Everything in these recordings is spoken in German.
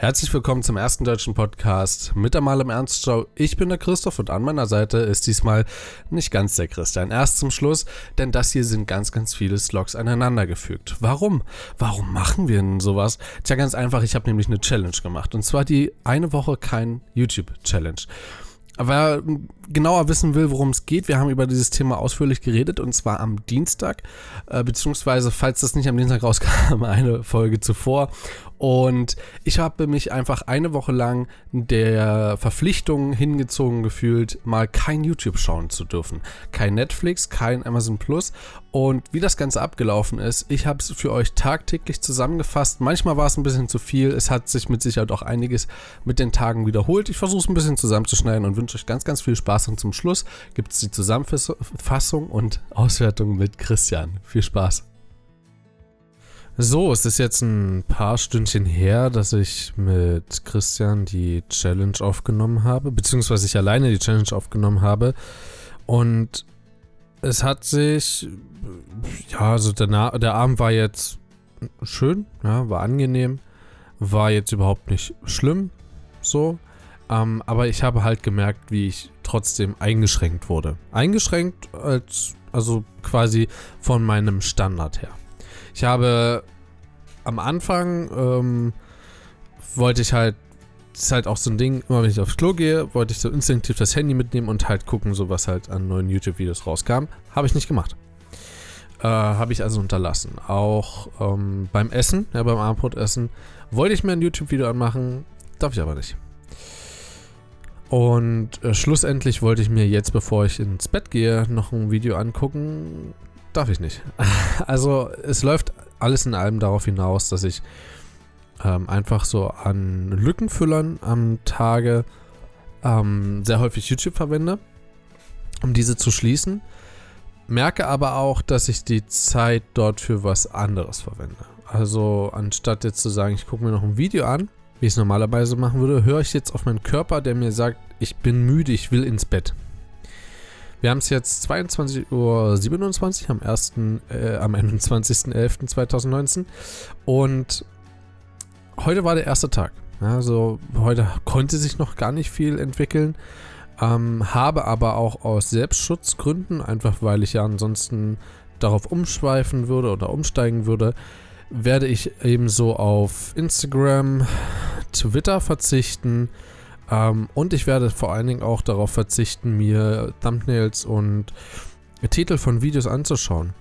Herzlich willkommen zum ersten deutschen Podcast mit der Mal im Ernst Show. Ich bin der Christoph und an meiner Seite ist diesmal nicht ganz der Christian. Erst zum Schluss, denn das hier sind ganz, ganz viele Slogs aneinandergefügt. Warum? Warum machen wir denn sowas? Tja, ganz einfach, ich habe nämlich eine Challenge gemacht. Und zwar die eine Woche kein YouTube-Challenge. Wer genauer wissen will, worum es geht, wir haben über dieses Thema ausführlich geredet und zwar am Dienstag, äh, beziehungsweise, falls das nicht am Dienstag rauskam, eine Folge zuvor. Und ich habe mich einfach eine Woche lang der Verpflichtung hingezogen gefühlt, mal kein YouTube schauen zu dürfen. Kein Netflix, kein Amazon Plus. Und wie das Ganze abgelaufen ist, ich habe es für euch tagtäglich zusammengefasst. Manchmal war es ein bisschen zu viel. Es hat sich mit Sicherheit auch einiges mit den Tagen wiederholt. Ich versuche es ein bisschen zusammenzuschneiden und wünsche euch ganz, ganz viel Spaß. Und zum Schluss gibt es die Zusammenfassung und Auswertung mit Christian. Viel Spaß. So, es ist jetzt ein paar Stündchen her, dass ich mit Christian die Challenge aufgenommen habe, beziehungsweise ich alleine die Challenge aufgenommen habe. Und es hat sich, ja, also der, der Abend war jetzt schön, ja, war angenehm, war jetzt überhaupt nicht schlimm, so. Ähm, aber ich habe halt gemerkt, wie ich trotzdem eingeschränkt wurde. Eingeschränkt als, also quasi von meinem Standard her. Ich habe am Anfang ähm, wollte ich halt, ist halt auch so ein Ding, immer wenn ich aufs Klo gehe, wollte ich so instinktiv das Handy mitnehmen und halt gucken, so was halt an neuen YouTube-Videos rauskam. Habe ich nicht gemacht. Äh, habe ich also unterlassen. Auch ähm, beim Essen, ja, beim Abendbrotessen, wollte ich mir ein YouTube-Video anmachen, darf ich aber nicht. Und äh, schlussendlich wollte ich mir jetzt, bevor ich ins Bett gehe, noch ein Video angucken. Darf ich nicht. Also es läuft alles in allem darauf hinaus, dass ich ähm, einfach so an Lückenfüllern am Tage ähm, sehr häufig YouTube verwende, um diese zu schließen. Merke aber auch, dass ich die Zeit dort für was anderes verwende. Also anstatt jetzt zu sagen, ich gucke mir noch ein Video an, wie ich es normalerweise machen würde, höre ich jetzt auf meinen Körper, der mir sagt, ich bin müde, ich will ins Bett. Wir haben es jetzt 22.27 Uhr am, 1., äh, am 21.11.2019 und heute war der erste Tag. Also heute konnte sich noch gar nicht viel entwickeln, ähm, habe aber auch aus Selbstschutzgründen, einfach weil ich ja ansonsten darauf umschweifen würde oder umsteigen würde, werde ich ebenso auf Instagram, Twitter verzichten, ähm, und ich werde vor allen Dingen auch darauf verzichten, mir Thumbnails und Titel von Videos anzuschauen.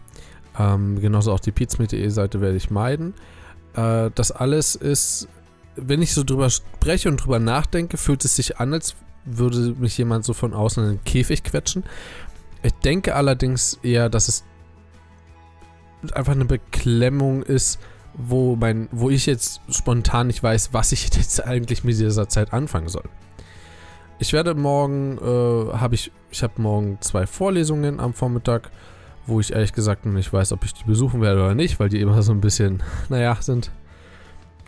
Ähm, genauso auch die pizmeet.de Seite werde ich meiden. Äh, das alles ist, wenn ich so drüber spreche und drüber nachdenke, fühlt es sich an, als würde mich jemand so von außen in den Käfig quetschen. Ich denke allerdings eher, dass es einfach eine Beklemmung ist, wo, mein, wo ich jetzt spontan nicht weiß, was ich jetzt eigentlich mit dieser Zeit anfangen soll. Ich werde morgen, äh, habe ich, ich habe morgen zwei Vorlesungen am Vormittag, wo ich ehrlich gesagt noch nicht weiß, ob ich die besuchen werde oder nicht, weil die immer so ein bisschen, naja, sind.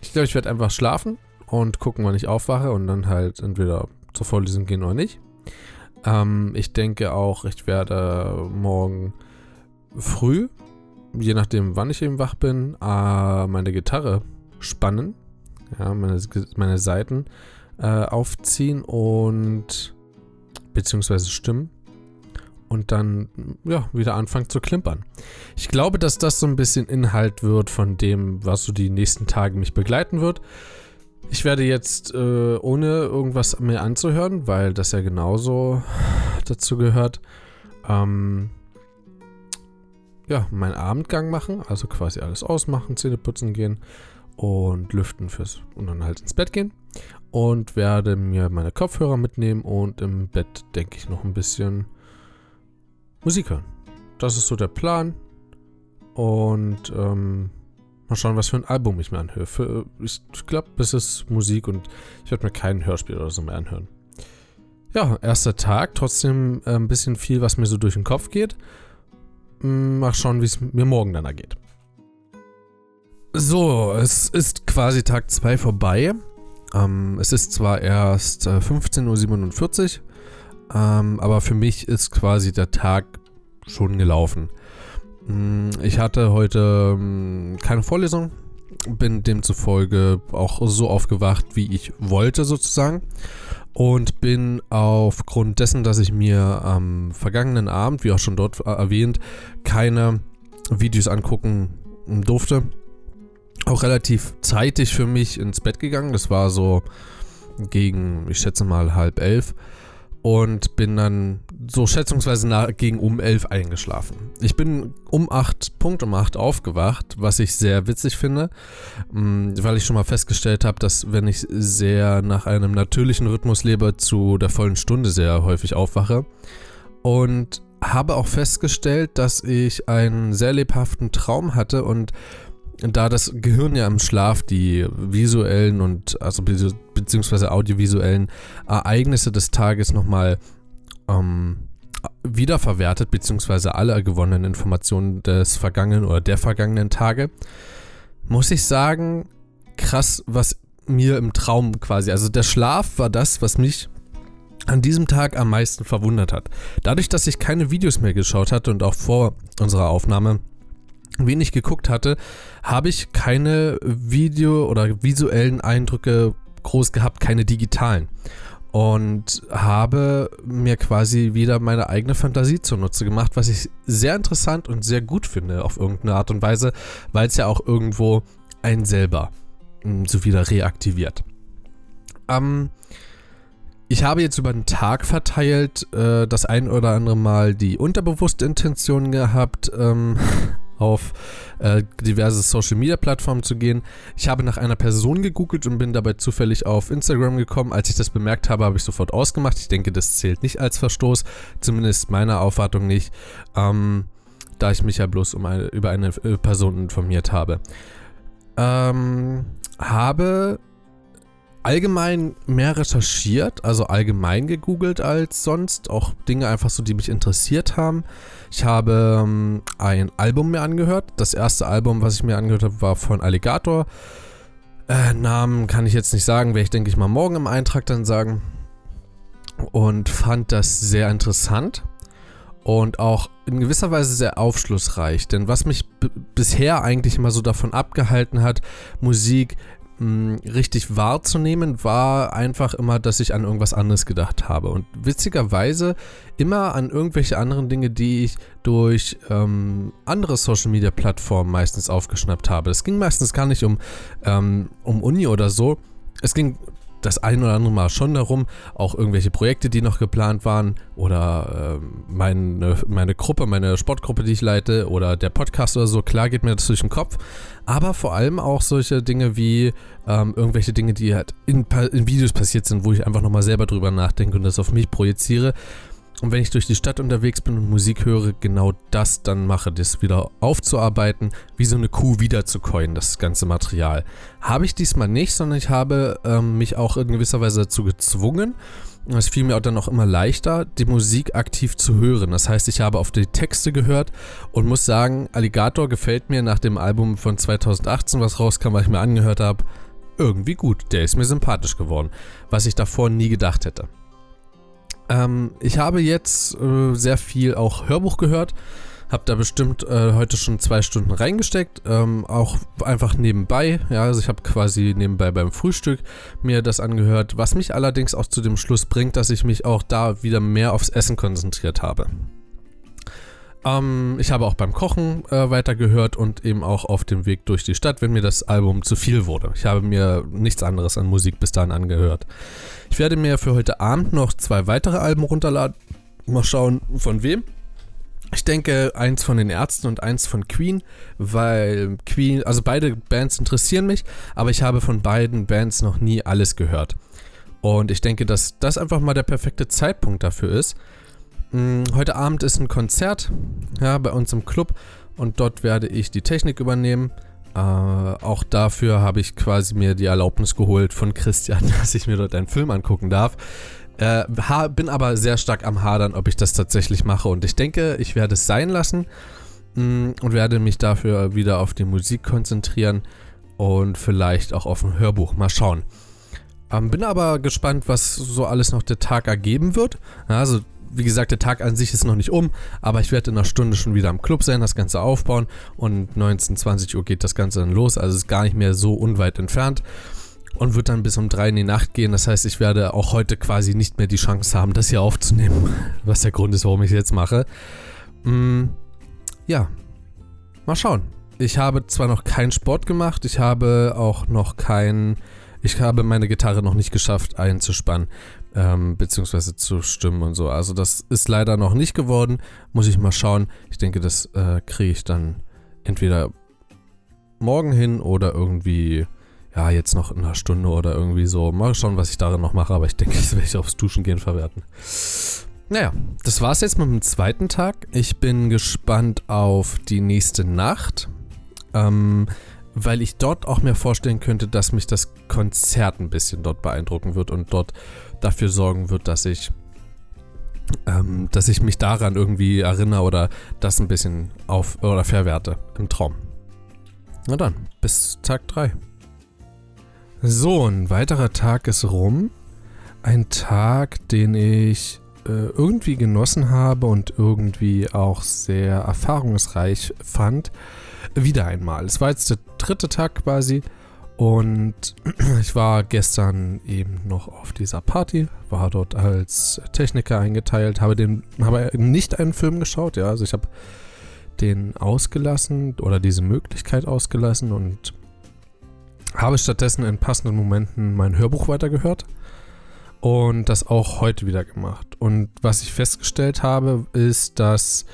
Ich glaube, ich werde einfach schlafen und gucken, wann ich aufwache und dann halt entweder zur Vorlesung gehen oder nicht. Ähm, ich denke auch, ich werde morgen früh je nachdem, wann ich eben wach bin, äh, meine Gitarre spannen, ja, meine, meine Seiten äh, aufziehen und beziehungsweise stimmen und dann ja wieder anfangen zu klimpern. Ich glaube, dass das so ein bisschen Inhalt wird von dem, was so die nächsten Tage mich begleiten wird. Ich werde jetzt äh, ohne irgendwas mehr anzuhören, weil das ja genauso dazu gehört. Ähm, ja, meinen Abendgang machen, also quasi alles ausmachen, Zähne putzen gehen und lüften fürs und dann halt ins Bett gehen und werde mir meine Kopfhörer mitnehmen und im Bett denke ich noch ein bisschen Musik hören. Das ist so der Plan und ähm, mal schauen, was für ein Album ich mir anhöre. Für, ich glaube, es ist Musik und ich werde mir kein Hörspiel oder so mehr anhören. Ja, erster Tag, trotzdem äh, ein bisschen viel, was mir so durch den Kopf geht. Mal schauen, wie es mir morgen dann ergeht. So, es ist quasi Tag 2 vorbei. Ähm, es ist zwar erst äh, 15.47 Uhr, ähm, aber für mich ist quasi der Tag schon gelaufen. Mm, ich hatte heute ähm, keine Vorlesung, bin demzufolge auch so aufgewacht, wie ich wollte sozusagen. Und bin aufgrund dessen, dass ich mir am vergangenen Abend, wie auch schon dort erwähnt, keine Videos angucken durfte, auch relativ zeitig für mich ins Bett gegangen. Das war so gegen, ich schätze mal, halb elf und bin dann so schätzungsweise nach, gegen um 11 eingeschlafen. Ich bin um 8, Punkt um 8 aufgewacht, was ich sehr witzig finde, mm, weil ich schon mal festgestellt habe, dass wenn ich sehr nach einem natürlichen Rhythmus lebe, zu der vollen Stunde sehr häufig aufwache. Und habe auch festgestellt, dass ich einen sehr lebhaften Traum hatte und da das Gehirn ja im Schlaf die visuellen und also beziehungsweise audiovisuellen Ereignisse des Tages nochmal ähm, wiederverwertet, beziehungsweise alle gewonnenen Informationen des vergangenen oder der vergangenen Tage, muss ich sagen, krass, was mir im Traum quasi, also der Schlaf war das, was mich an diesem Tag am meisten verwundert hat. Dadurch, dass ich keine Videos mehr geschaut hatte und auch vor unserer Aufnahme wenig geguckt hatte, habe ich keine Video- oder visuellen Eindrücke groß gehabt, keine digitalen. Und habe mir quasi wieder meine eigene Fantasie zunutze gemacht, was ich sehr interessant und sehr gut finde auf irgendeine Art und Weise, weil es ja auch irgendwo einen selber hm, so wieder reaktiviert. Ähm, ich habe jetzt über den Tag verteilt äh, das ein oder andere Mal die unterbewusste Intention gehabt, ähm, auf äh, diverse Social Media Plattformen zu gehen. Ich habe nach einer Person gegoogelt und bin dabei zufällig auf Instagram gekommen. Als ich das bemerkt habe, habe ich sofort ausgemacht. Ich denke, das zählt nicht als Verstoß, zumindest meiner Aufwartung nicht, ähm, da ich mich ja bloß um eine, über eine äh, Person informiert habe. Ähm, habe allgemein mehr recherchiert, also allgemein gegoogelt als sonst. Auch Dinge einfach so, die mich interessiert haben. Ich habe ähm, ein Album mir angehört. Das erste Album, was ich mir angehört habe, war von Alligator. Äh, Namen kann ich jetzt nicht sagen, werde ich denke ich mal morgen im Eintrag dann sagen. Und fand das sehr interessant und auch in gewisser Weise sehr aufschlussreich. Denn was mich bisher eigentlich immer so davon abgehalten hat, Musik mh, richtig wahrzunehmen, war einfach immer, dass ich an irgendwas anderes gedacht habe. Und witzigerweise immer an irgendwelche anderen Dinge, die ich durch ähm, andere Social Media Plattformen meistens aufgeschnappt habe. Es ging meistens gar nicht um, ähm, um Uni oder so. Es ging das ein oder andere Mal schon darum, auch irgendwelche Projekte, die noch geplant waren oder äh, meine, meine Gruppe, meine Sportgruppe, die ich leite oder der Podcast oder so, klar geht mir das durch den Kopf, aber vor allem auch solche Dinge wie ähm, irgendwelche Dinge, die halt in, in Videos passiert sind, wo ich einfach nochmal selber drüber nachdenke und das auf mich projiziere und wenn ich durch die Stadt unterwegs bin und Musik höre, genau das dann mache, das wieder aufzuarbeiten, wie so eine Kuh wiederzukäuen, das ganze Material. Habe ich diesmal nicht, sondern ich habe ähm, mich auch in gewisser Weise dazu gezwungen. Es fiel mir auch dann auch immer leichter, die Musik aktiv zu hören. Das heißt, ich habe auf die Texte gehört und muss sagen, Alligator gefällt mir nach dem Album von 2018, was rauskam, was ich mir angehört habe, irgendwie gut. Der ist mir sympathisch geworden, was ich davor nie gedacht hätte. Ähm, ich habe jetzt äh, sehr viel auch Hörbuch gehört. Hab da bestimmt äh, heute schon zwei Stunden reingesteckt. Ähm, auch einfach nebenbei. Ja, also ich habe quasi nebenbei beim Frühstück mir das angehört. Was mich allerdings auch zu dem Schluss bringt, dass ich mich auch da wieder mehr aufs Essen konzentriert habe. Ähm, ich habe auch beim Kochen äh, weitergehört und eben auch auf dem Weg durch die Stadt, wenn mir das Album zu viel wurde. Ich habe mir nichts anderes an Musik bis dahin angehört. Ich werde mir für heute Abend noch zwei weitere Alben runterladen. Mal schauen, von wem. Ich denke, eins von den Ärzten und eins von Queen, weil Queen, also beide Bands interessieren mich, aber ich habe von beiden Bands noch nie alles gehört. Und ich denke, dass das einfach mal der perfekte Zeitpunkt dafür ist. Hm, heute Abend ist ein Konzert ja, bei uns im Club und dort werde ich die Technik übernehmen. Äh, auch dafür habe ich quasi mir die Erlaubnis geholt von Christian, dass ich mir dort einen Film angucken darf. Äh, bin aber sehr stark am Hadern, ob ich das tatsächlich mache. Und ich denke, ich werde es sein lassen mh, hm, und werde mich dafür wieder auf die Musik konzentrieren und vielleicht auch auf ein Hörbuch. Mal schauen. Ähm, bin aber gespannt, was so alles noch der Tag ergeben wird. Also wie gesagt, der Tag an sich ist noch nicht um, aber ich werde in einer Stunde schon wieder am Club sein, das Ganze aufbauen und 19, 20 Uhr geht das Ganze dann los, also ist gar nicht mehr so unweit entfernt und wird dann bis um drei in die Nacht gehen. Das heißt, ich werde auch heute quasi nicht mehr die Chance haben, das hier aufzunehmen, was der Grund ist, warum ich es jetzt mache. Mm, ja, mal schauen. Ich habe zwar noch keinen Sport gemacht, ich habe auch noch kein, ich habe meine Gitarre noch nicht geschafft einzuspannen, ähm, beziehungsweise zu stimmen und so. Also das ist leider noch nicht geworden. Muss ich mal schauen. Ich denke, das äh, kriege ich dann entweder morgen hin oder irgendwie ja, jetzt noch in einer Stunde oder irgendwie so. Mal schauen, was ich darin noch mache, aber ich denke, das werde ich aufs Duschen gehen verwerten. Naja, das war's jetzt mit dem zweiten Tag. Ich bin gespannt auf die nächste Nacht, ähm, weil ich dort auch mir vorstellen könnte, dass mich das Konzert ein bisschen dort beeindrucken wird und dort dafür sorgen wird, dass ich, ähm, dass ich mich daran irgendwie erinnere oder das ein bisschen auf oder verwerte im Traum. Na dann, bis Tag 3. So, ein weiterer Tag ist rum. Ein Tag, den ich äh, irgendwie genossen habe und irgendwie auch sehr erfahrungsreich fand. Wieder einmal. Es war jetzt der dritte Tag quasi. Und ich war gestern eben noch auf dieser Party, war dort als Techniker eingeteilt, habe den, habe nicht einen Film geschaut, ja, also ich habe den ausgelassen oder diese Möglichkeit ausgelassen und habe stattdessen in passenden Momenten mein Hörbuch weitergehört und das auch heute wieder gemacht. Und was ich festgestellt habe, ist, dass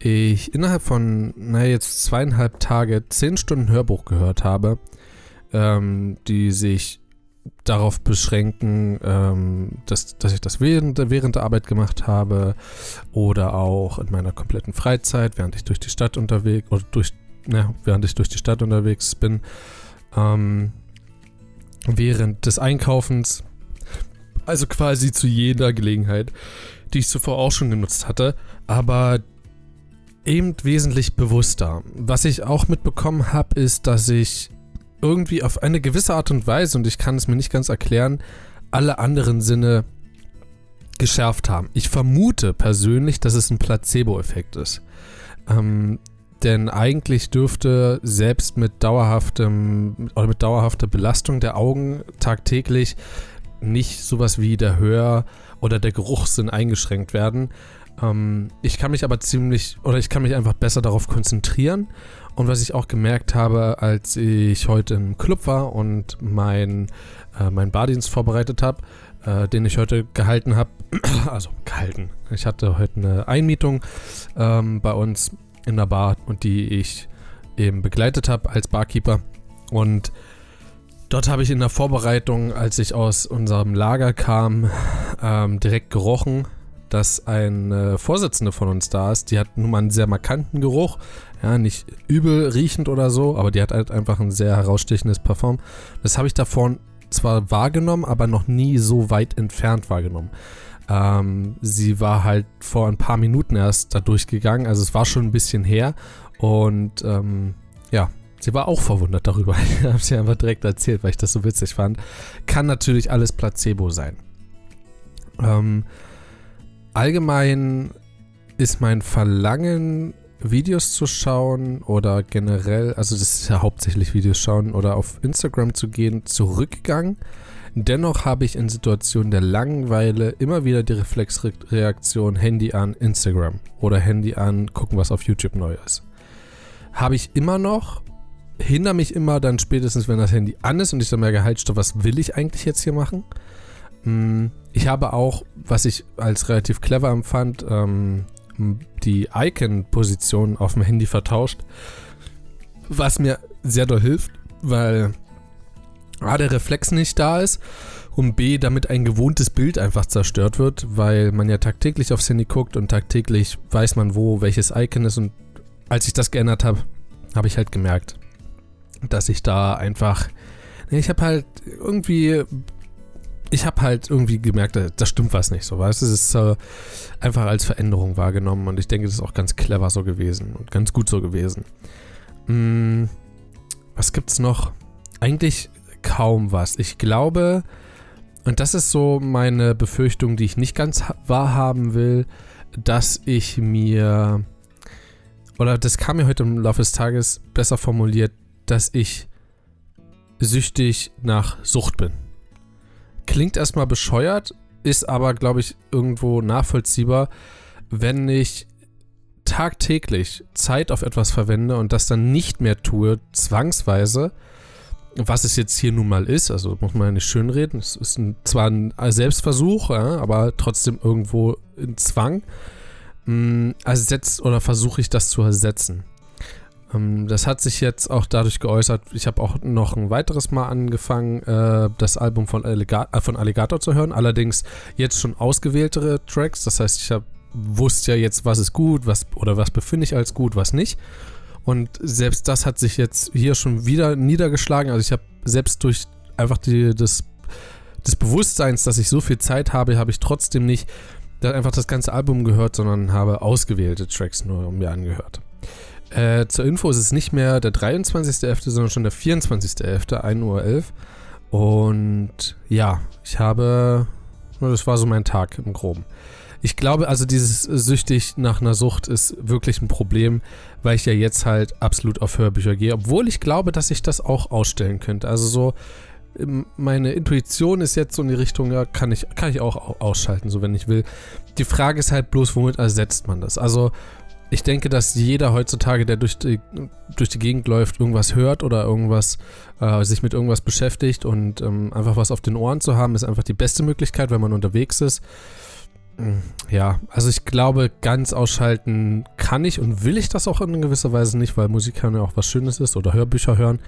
ich innerhalb von, naja, jetzt zweieinhalb Tage zehn Stunden Hörbuch gehört habe, ähm, die sich darauf beschränken, ähm, dass, dass ich das während, während der Arbeit gemacht habe oder auch in meiner kompletten Freizeit, während ich durch die Stadt unterwegs oder durch, na, während ich durch die Stadt unterwegs bin ähm, während des Einkaufens. Also quasi zu jeder Gelegenheit, die ich zuvor auch schon genutzt hatte, aber eben wesentlich bewusster. Was ich auch mitbekommen habe, ist, dass ich irgendwie auf eine gewisse Art und Weise, und ich kann es mir nicht ganz erklären, alle anderen Sinne geschärft haben. Ich vermute persönlich, dass es ein Placebo-Effekt ist. Ähm, denn eigentlich dürfte selbst mit dauerhaftem oder mit dauerhafter Belastung der Augen tagtäglich nicht sowas wie der Hör- oder der Geruchssinn eingeschränkt werden. Ähm, ich kann mich aber ziemlich oder ich kann mich einfach besser darauf konzentrieren. Und was ich auch gemerkt habe, als ich heute im Club war und mein, äh, meinen Bardienst vorbereitet habe, äh, den ich heute gehalten habe, also gehalten. Ich hatte heute eine Einmietung ähm, bei uns in der Bar und die ich eben begleitet habe als Barkeeper. Und dort habe ich in der Vorbereitung, als ich aus unserem Lager kam, ähm, direkt gerochen, dass eine Vorsitzende von uns da ist. Die hat nun mal einen sehr markanten Geruch. Ja, nicht übel riechend oder so, aber die hat halt einfach ein sehr herausstechendes Parfum. Das habe ich davor zwar wahrgenommen, aber noch nie so weit entfernt wahrgenommen. Ähm, sie war halt vor ein paar Minuten erst da durchgegangen, also es war schon ein bisschen her. Und ähm, ja, sie war auch verwundert darüber. Ich habe sie einfach direkt erzählt, weil ich das so witzig fand. Kann natürlich alles Placebo sein. Ähm, allgemein ist mein Verlangen, Videos zu schauen oder generell, also das ist ja hauptsächlich Videos schauen oder auf Instagram zu gehen, zurückgegangen. Dennoch habe ich in Situationen der Langeweile immer wieder die Reflexreaktion Handy an Instagram oder Handy an gucken, was auf YouTube neu ist. Habe ich immer noch, hindere mich immer dann spätestens, wenn das Handy an ist und ich dann merke, halt, stopp, was will ich eigentlich jetzt hier machen? Hm, ich habe auch, was ich als relativ clever empfand, ähm, die Icon-Position auf dem Handy vertauscht, was mir sehr doll hilft, weil A, der Reflex nicht da ist und B, damit ein gewohntes Bild einfach zerstört wird, weil man ja tagtäglich aufs Handy guckt und tagtäglich weiß man, wo welches Icon ist. Und als ich das geändert habe, habe ich halt gemerkt, dass ich da einfach. Ich habe halt irgendwie. Ich habe halt irgendwie gemerkt, da stimmt was nicht so? Es ist äh, einfach als Veränderung wahrgenommen und ich denke, das ist auch ganz clever so gewesen und ganz gut so gewesen. Hm, was gibt's noch? Eigentlich kaum was. Ich glaube, und das ist so meine Befürchtung, die ich nicht ganz wahrhaben will, dass ich mir, oder das kam mir heute im Laufe des Tages besser formuliert, dass ich süchtig nach Sucht bin. Klingt erstmal bescheuert, ist aber, glaube ich, irgendwo nachvollziehbar, wenn ich tagtäglich Zeit auf etwas verwende und das dann nicht mehr tue, zwangsweise, was es jetzt hier nun mal ist, also muss man ja nicht schönreden, es ist ein, zwar ein Selbstversuch, ja, aber trotzdem irgendwo ein Zwang, mh, mm, ersetzt oder versuche ich das zu ersetzen. Ähm, das hat sich jetzt auch dadurch geäußert, ich habe auch noch ein weiteres Mal angefangen, äh, das Album von, Alligator, äh, von Alligator zu hören, allerdings jetzt schon ausgewähltere Tracks, das heißt, ich habe wusste ja jetzt, was ist gut, was oder was befinde ich als gut, was nicht. Und selbst das hat sich jetzt hier schon wieder niedergeschlagen. Also ich habe selbst durch einfach die, das, des Bewusstseins, dass ich so viel Zeit habe, habe ich trotzdem nicht einfach das ganze Album gehört, sondern habe ausgewählte Tracks nur mir angehört. Äh, zur Info ist es nicht mehr der 23.11., sondern schon der 24.11., 1.11 Uhr. Und ja, ich habe, das war so mein Tag im Groben. Ich glaube, also dieses süchtig nach einer Sucht ist wirklich ein Problem, weil ich ja jetzt halt absolut auf Hörbücher gehe, obwohl ich glaube, dass ich das auch ausstellen könnte. Also so ähm, meine Intuition ist jetzt so in die Richtung, ja, kann ich, kann ich auch ausschalten, so wenn ich will. Die Frage ist halt bloß, womit ersetzt man das? Also, ich denke, dass jeder heutzutage, der durch die, durch die Gegend läuft, irgendwas hört oder irgendwas, äh, sich mit irgendwas beschäftigt und ähm, einfach was auf den Ohren zu haben, ist einfach die beste Möglichkeit, wenn man unterwegs ist. Ja, also ich glaube, ganz ausschalten kann ich und will ich das auch in gewisser Weise nicht, weil Musik hören ja auch was Schönes ist oder Hörbücher hören.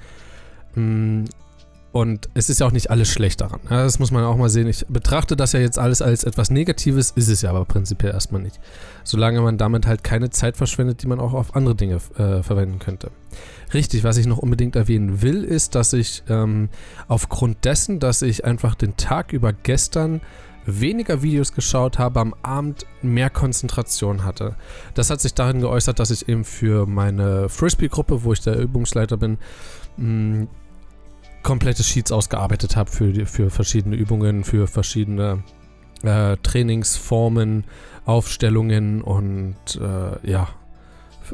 Und es ist ja auch nicht alles schlecht daran. Ja, das muss man auch mal sehen. Ich betrachte das ja jetzt alles als etwas Negatives, ist es ja aber prinzipiell erstmal nicht. Solange man damit halt keine Zeit verschwendet, die man auch auf andere Dinge äh, verwenden könnte. Richtig, was ich noch unbedingt erwähnen will, ist, dass ich ähm, aufgrund dessen, dass ich einfach den Tag über gestern weniger Videos geschaut habe, am Abend mehr Konzentration hatte. Das hat sich darin geäußert, dass ich eben für meine Frisbee-Gruppe, wo ich der Übungsleiter bin, mh, komplette Sheets ausgearbeitet habe für, für verschiedene Übungen, für verschiedene äh, Trainingsformen, Aufstellungen und äh, ja,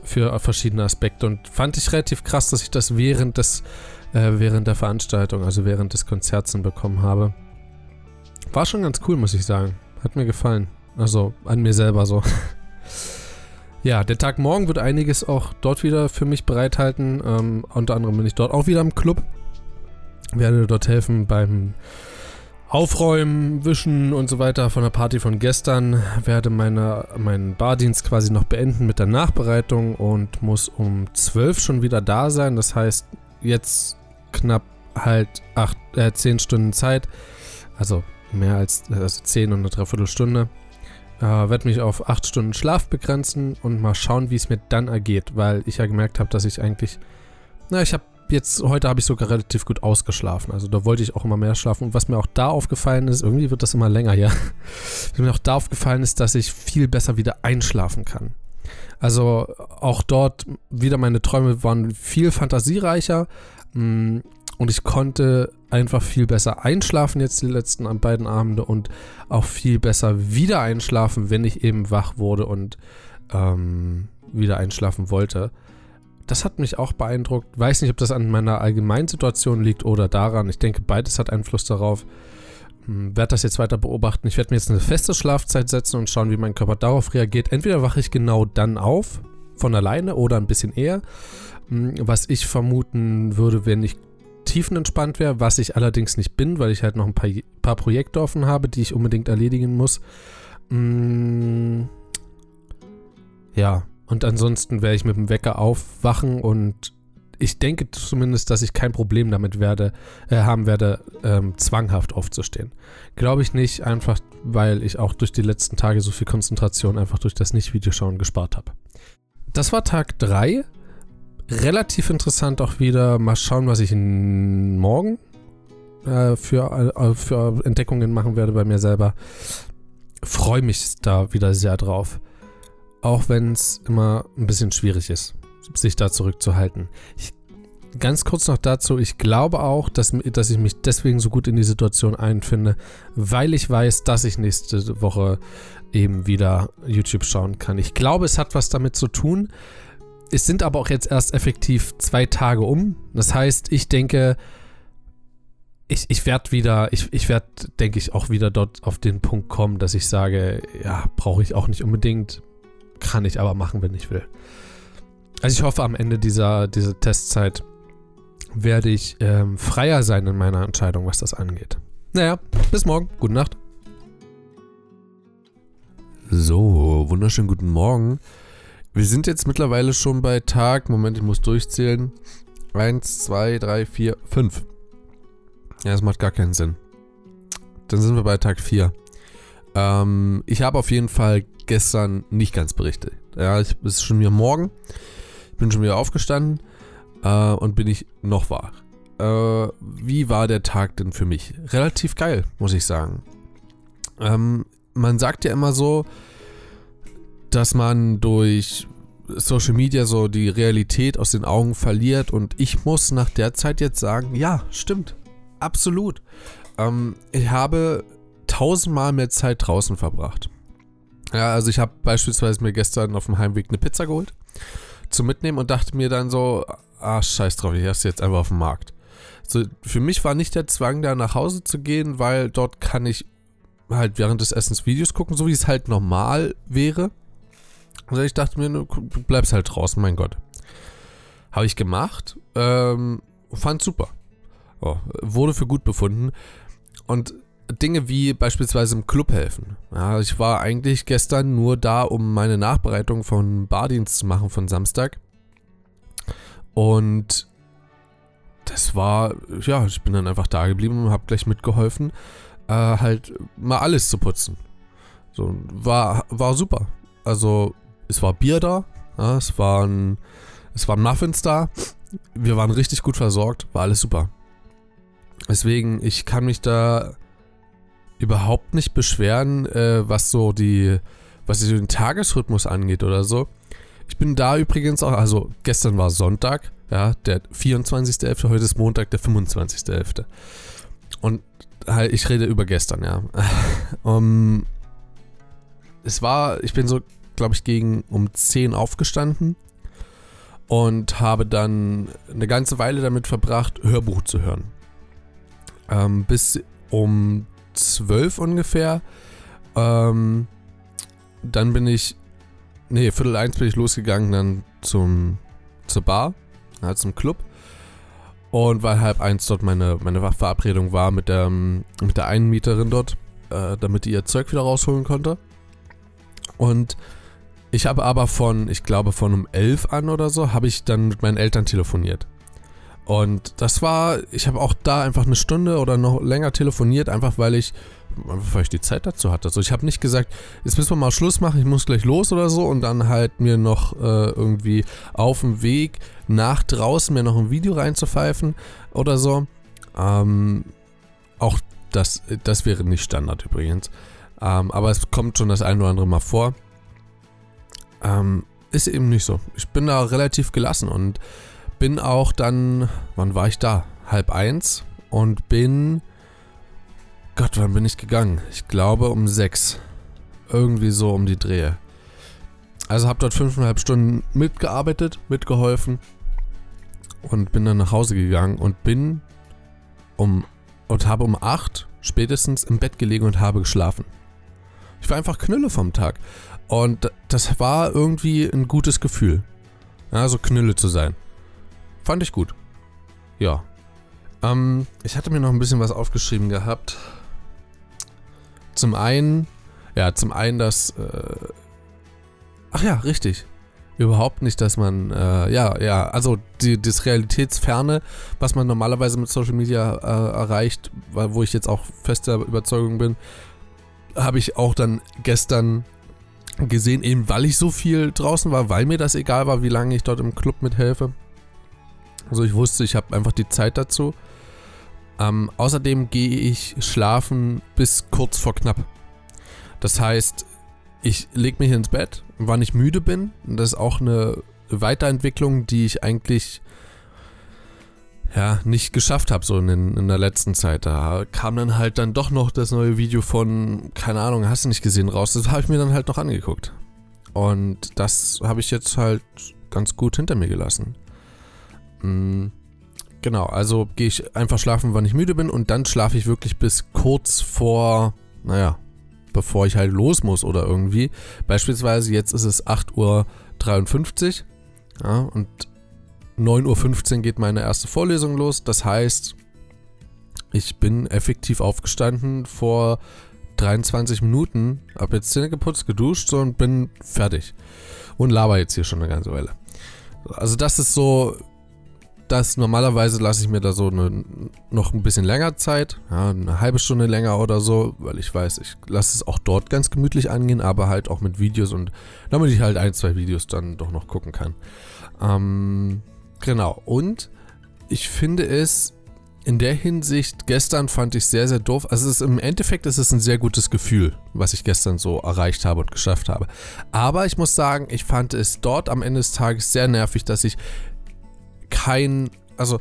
für verschiedene Aspekte. Und fand ich relativ krass, dass ich das während des, äh, während der Veranstaltung, also während des Konzerts bekommen habe. War schon ganz cool, muss ich sagen. Hat mir gefallen. Also an mir selber so. ja, der Tag morgen wird einiges auch dort wieder für mich bereithalten. Ähm, unter anderem bin ich dort auch wieder im Club. Werde dort helfen beim Aufräumen, Wischen und so weiter von der Party von gestern. Werde meine, meinen Bardienst quasi noch beenden mit der Nachbereitung und muss um 12 schon wieder da sein. Das heißt, jetzt knapp halt 8, äh, 10 Stunden Zeit. Also mehr als also 10 und eine Dreiviertelstunde. Äh, werde mich auf 8 Stunden Schlaf begrenzen und mal schauen, wie es mir dann ergeht, weil ich ja gemerkt habe, dass ich eigentlich, na, ich habe jetzt, heute habe ich sogar relativ gut ausgeschlafen. Also da wollte ich auch immer mehr schlafen. Und was mir auch da aufgefallen ist, irgendwie wird das immer länger, ja. Was mir auch da aufgefallen ist, dass ich viel besser wieder einschlafen kann. Also auch dort wieder meine Träume waren viel fantasiereicher. Mm, und ich konnte einfach viel besser einschlafen jetzt die letzten beiden Abende und auch viel besser wieder einschlafen, wenn ich eben wach wurde und ähm, wieder einschlafen wollte. Das hat mich auch beeindruckt. Weiß nicht, ob das an meiner allgemeinen Situation liegt oder daran. Ich denke, beides hat Einfluss darauf. Hm, werde das jetzt weiter beobachten. Ich werde mir jetzt eine feste Schlafzeit setzen und schauen, wie mein Körper darauf reagiert. Entweder wache ich genau dann auf, von alleine oder ein bisschen eher. Hm, was ich vermuten würde, wenn ich tiefenentspannt wäre, was ich allerdings nicht bin, weil ich halt noch ein paar, paar Projekte offen habe, die ich unbedingt erledigen muss. Mm, ja, und ansonsten werde ich mit dem Wecker aufwachen und ich denke zumindest, dass ich kein Problem damit werde, äh, haben werde, ähm, zwanghaft aufzustehen. Glaube ich nicht, einfach weil ich auch durch die letzten Tage so viel Konzentration einfach durch das Nicht-Videoschauen gespart habe. Das war Tag 3 relativ interessant auch wieder. Mal schauen, was ich morgen äh, für, äh, für Entdeckungen machen werde bei mir selber. Freue mich da wieder sehr drauf. Auch wenn es immer ein bisschen schwierig ist, sich da zurückzuhalten. Ich, ganz kurz noch dazu, ich glaube auch, dass, dass ich mich deswegen so gut in die Situation einfinde, weil ich weiß, dass ich nächste Woche eben wieder YouTube schauen kann. Ich glaube, es hat was damit zu tun. Es sind aber auch jetzt erst effektiv zwei Tage um. Das heißt, ich denke, ich, ich werde wieder, ich, ich werde, denke ich, auch wieder dort auf den Punkt kommen, dass ich sage, ja, brauche ich auch nicht unbedingt, kann ich aber machen, wenn ich will. Also ich hoffe, am Ende dieser, dieser Testzeit werde ich ähm, freier sein in meiner Entscheidung, was das angeht. Naja, bis morgen. Gute Nacht. So, wunderschönen guten Morgen. Wir sind jetzt mittlerweile schon bei Tag, Moment, ich muss durchzählen. Eins, zwei, drei, vier, fünf. Ja, das macht gar keinen Sinn. Dann sind wir bei Tag 4. Ähm, ich habe auf jeden Fall gestern nicht ganz berichtet. Ja, ich, es ist schon wieder morgen. Ich bin schon wieder aufgestanden äh, und bin ich noch wach. Äh, wie war der Tag denn für mich? Relativ geil, muss ich sagen. Ähm, man sagt ja immer so, dass man durch Social Media so die Realität aus den Augen verliert und ich muss nach der Zeit jetzt sagen, ja, stimmt. Absolut. Ähm, ich habe tausendmal mehr Zeit draußen verbracht. Ja, also ich habe beispielsweise mir gestern auf dem Heimweg eine Pizza geholt zum Mitnehmen und dachte mir dann so, ah, scheiß drauf, ich esse jetzt einfach auf dem Markt. So, für mich war nicht der Zwang, da nach Hause zu gehen, weil dort kann ich halt während des Essens Videos gucken, so wie es halt normal wäre. Also ich dachte mir, du bleibst halt draußen, mein Gott. Habe ich gemacht, ähm, fand super. Oh, wurde für gut befunden. Und Dinge wie beispielsweise im Club helfen. Ja, ich war eigentlich gestern nur da, um meine Nachbereitung von Bardienst zu machen von Samstag. Und das war, ja, ich bin dann einfach da geblieben und habe gleich mitgeholfen, äh, halt mal alles zu putzen. So, war, war super. Also, es war Bier da, ja, es waren, es waren Muffins da, wir waren richtig gut versorgt, war alles super. Deswegen, ich kann mich da überhaupt nicht beschweren, äh, was so die, was so den Tagesrhythmus angeht oder so. Ich bin da übrigens auch, also gestern war Sonntag, ja, der 24.11., heute ist Montag, der 25.11. Und halt, ich rede über gestern, ja. um, es war, ich bin so, glaube ich, gegen um 10 aufgestanden und habe dann eine ganze Weile damit verbracht, Hörbuch zu hören. Ähm, bis um 12 ungefähr. Ähm, dann bin ich, nee, Viertel eins bin ich losgegangen, dann zum, zur Bar, halt zum Club. Und weil halb eins dort meine, meine Verabredung war mit der, mit der einen Mieterin dort, äh, damit die ihr Zeug wieder rausholen konnte. Und ich habe aber von, ich glaube von um elf an oder so, habe ich dann mit meinen Eltern telefoniert. Und das war, ich habe auch da einfach eine Stunde oder noch länger telefoniert, einfach weil ich, weil ich die Zeit dazu hatte. Also ich habe nicht gesagt, jetzt müssen wir mal Schluss machen, ich muss gleich los oder so und dann halt mir noch äh, irgendwie auf dem Weg nach draußen mir noch ein Video reinzupfeifen oder so. Ähm, auch das, das wäre nicht Standard übrigens. Ähm, aber es kommt schon das ein oder andere Mal vor. Ähm, ist eben nicht so. Ich bin da relativ gelassen und bin auch dann, wann war ich da? Halb eins und bin, Gott, wann bin ich gegangen? Ich glaube um sechs. Irgendwie so um die Drehe. Also habe dort fünfeinhalb Stunden mitgearbeitet, mitgeholfen und bin dann nach Hause gegangen und bin um und habe um acht spätestens im Bett gelegen und habe geschlafen. Ich war einfach Knülle vom Tag. Und das war irgendwie ein gutes Gefühl. Ja, so Knülle zu sein. Fand ich gut. Ja. Ähm, ich hatte mir noch ein bisschen was aufgeschrieben gehabt. Zum einen, ja, zum einen das, äh, ach ja, richtig. Überhaupt nicht, dass man, äh, ja, ja, also die, das Realitätsferne, was man normalerweise mit Social Media äh, erreicht, wo ich jetzt auch fester Überzeugung bin, habe ich auch dann gestern gesehen, eben weil ich so viel draußen war, weil mir das egal war, wie lange ich dort im Club mithelfe. Also ich wusste, ich habe einfach die Zeit dazu. Ähm, außerdem gehe ich schlafen bis kurz vor knapp. Das heißt, ich lege mich ins Bett, wann ich müde bin. Das ist auch eine Weiterentwicklung, die ich eigentlich ja, nicht geschafft habe, so in, in, der letzten Zeit. Da kam dann halt dann doch noch das neue Video von, keine Ahnung, hast du nicht gesehen, raus. Das habe ich mir dann halt noch angeguckt. Und das habe ich jetzt halt ganz gut hinter mir gelassen. Mhm. Genau, also gehe ich einfach schlafen, wann ich müde bin und dann schlafe ich wirklich bis kurz vor, naja, bevor ich halt los muss oder irgendwie. Beispielsweise jetzt ist es 8.53 Uhr ja, und 9.15 Uhr geht meine erste Vorlesung los. Das heißt, ich bin effektiv aufgestanden vor 23 Minuten, habe jetzt Zähne geputzt, geduscht und bin fertig. Und laber jetzt hier schon eine ganze Weile. Also das ist so, das normalerweise lasse ich mir da so eine, noch ein bisschen länger Zeit, ja, eine halbe Stunde länger oder so, weil ich weiß, ich lasse es auch dort ganz gemütlich angehen, aber halt auch mit Videos und damit ich halt ein, zwei Videos dann doch noch gucken kann. Ähm, Genau. Und ich finde es in der Hinsicht, gestern fand ich sehr, sehr doof. Also ist, im Endeffekt ist es ein sehr gutes Gefühl, was ich gestern so erreicht habe und geschafft habe. Aber ich muss sagen, ich fand es dort am Ende des Tages sehr nervig, dass ich kein, also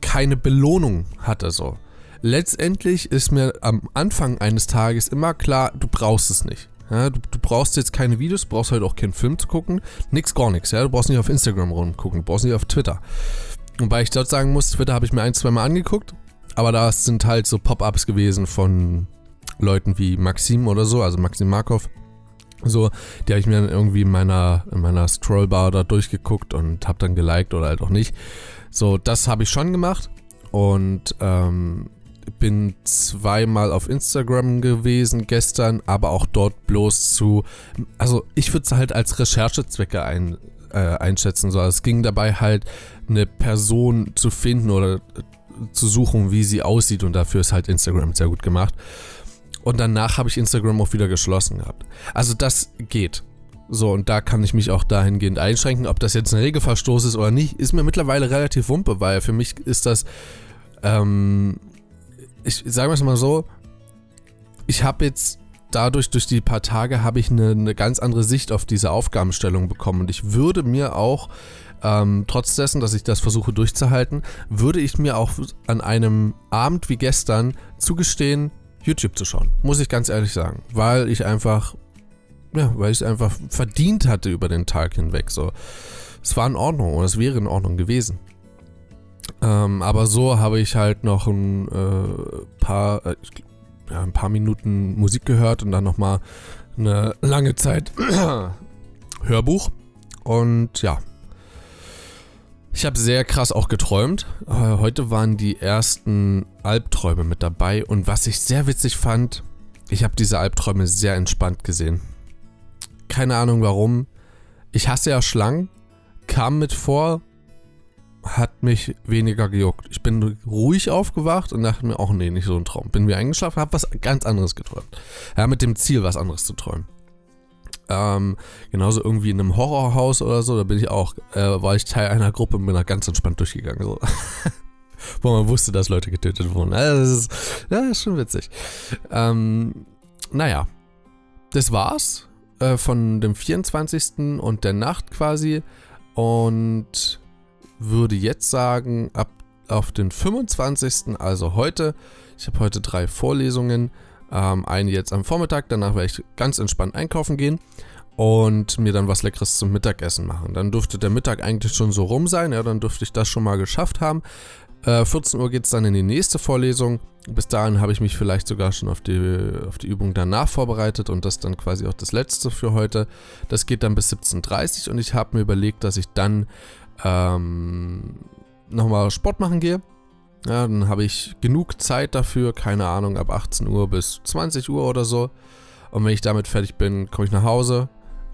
keine Belohnung hatte so. Letztendlich ist mir am Anfang eines Tages immer klar, du brauchst es nicht. Ja, du, du, brauchst jetzt keine Videos, du brauchst halt auch keinen Film zu gucken. Nix, gar nichts. Ja? Du brauchst nicht auf Instagram rumgucken, du brauchst nicht auf Twitter. Wobei ich dort sagen muss, Twitter habe ich mir ein, zwei Mal angeguckt. Aber da sind halt so Pop-Ups gewesen von Leuten wie Maxim oder so, also Maxim Markov. So, die habe ich mir dann irgendwie in meiner, in meiner Scrollbar da durchgeguckt und habe dann geliked oder halt auch nicht. So, das habe ich schon gemacht. Und ähm, bin zweimal auf Instagram gewesen gestern, aber auch dort bloß zu. Also ich würde es halt als Recherchezwecke ein, äh, einschätzen. So. Es ging dabei halt eine Person zu finden oder zu suchen, wie sie aussieht und dafür ist halt Instagram sehr gut gemacht. Und danach habe ich Instagram auch wieder geschlossen gehabt. Also das geht. So, und da kann ich mich auch dahingehend einschränken. Ob das jetzt ein Regelverstoß ist oder nicht, ist mir mittlerweile relativ wumpe, weil für mich ist das ähm, ich sage es mal so, ich habe jetzt dadurch, durch die paar Tage, habe ich eine, eine, ganz andere Sicht auf diese Aufgabenstellung bekommen. Und ich würde mir auch, ähm, trotz dessen, dass ich das versuche durchzuhalten, würde ich mir auch an einem Abend wie gestern zugestehen, YouTube zu schauen. Muss ich ganz ehrlich sagen. Weil ich einfach, ja, weil ich es einfach verdient hatte über den Tag hinweg. So. Es war in Ordnung und es wäre in Ordnung gewesen. Ähm, aber so habe ich halt noch ein äh, paar, äh, ja, ein paar Minuten Musik gehört und dann nochmal eine lange Zeit Hörbuch. Und ja, ich habe sehr krass auch geträumt. Heute waren die ersten Albträume mit dabei. Und was ich sehr witzig fand, ich habe diese Albträume sehr entspannt gesehen. Keine Ahnung warum. Ich hasse ja Schlangen. Kam mit vor, hat mich weniger gejuckt. Ich bin ruhig aufgewacht und dachte mir, auch nee, nicht so ein Traum. Bin mir eingeschlafen, habe was ganz anderes geträumt. Ja, mit dem Ziel, was anderes zu träumen. Ähm, genauso irgendwie in einem Horrorhaus oder so, da bin ich auch, äh, war ich Teil einer Gruppe und bin da ganz entspannt durchgegangen. So. Wo man wusste, dass Leute getötet wurden. Also das, ist, das ist schon witzig. Ähm, naja, das war's äh, von dem 24. und der Nacht quasi. Und würde jetzt sagen, ab auf den 25., also heute, ich habe heute drei Vorlesungen, ähm, eine jetzt am Vormittag, danach werde ich ganz entspannt einkaufen gehen und mir dann was Leckeres zum Mittagessen machen. Dann dürfte der Mittag eigentlich schon so rum sein, ja, dann dürfte ich das schon mal geschafft haben. Äh, 14 Uhr geht es dann in die nächste Vorlesung. Bis dahin habe ich mich vielleicht sogar schon auf die, auf die Übung danach vorbereitet und das dann quasi auch das letzte für heute. Das geht dann bis 17.30 Uhr und ich habe mir überlegt, dass ich dann ähm, nochmal Sport machen gehe. Ja, dann habe ich genug Zeit dafür, keine Ahnung, ab 18 Uhr bis 20 Uhr oder so. Und wenn ich damit fertig bin, komme ich nach Hause,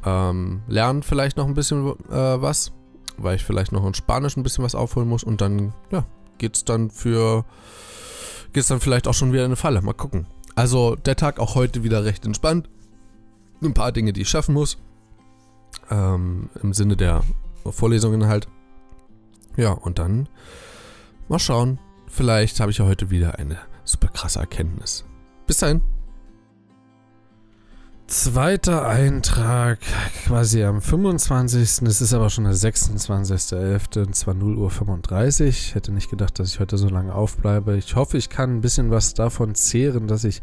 ähm, lerne vielleicht noch ein bisschen äh, was, weil ich vielleicht noch in Spanisch ein bisschen was aufholen muss und dann, ja, geht's dann für, geht's dann vielleicht auch schon wieder in eine Falle. Mal gucken. Also der Tag auch heute wieder recht entspannt. Ein paar Dinge, die ich schaffen muss. Ähm, Im Sinne der Vorlesungen halt. Ja, und dann mal schauen. Vielleicht habe ich ja heute wieder eine super krasse Erkenntnis. Bis dahin. Zweiter Eintrag, quasi am 25. Es ist aber schon der 26.11. und zwar 0.35 Uhr. Ich hätte nicht gedacht, dass ich heute so lange aufbleibe. Ich hoffe, ich kann ein bisschen was davon zehren, dass ich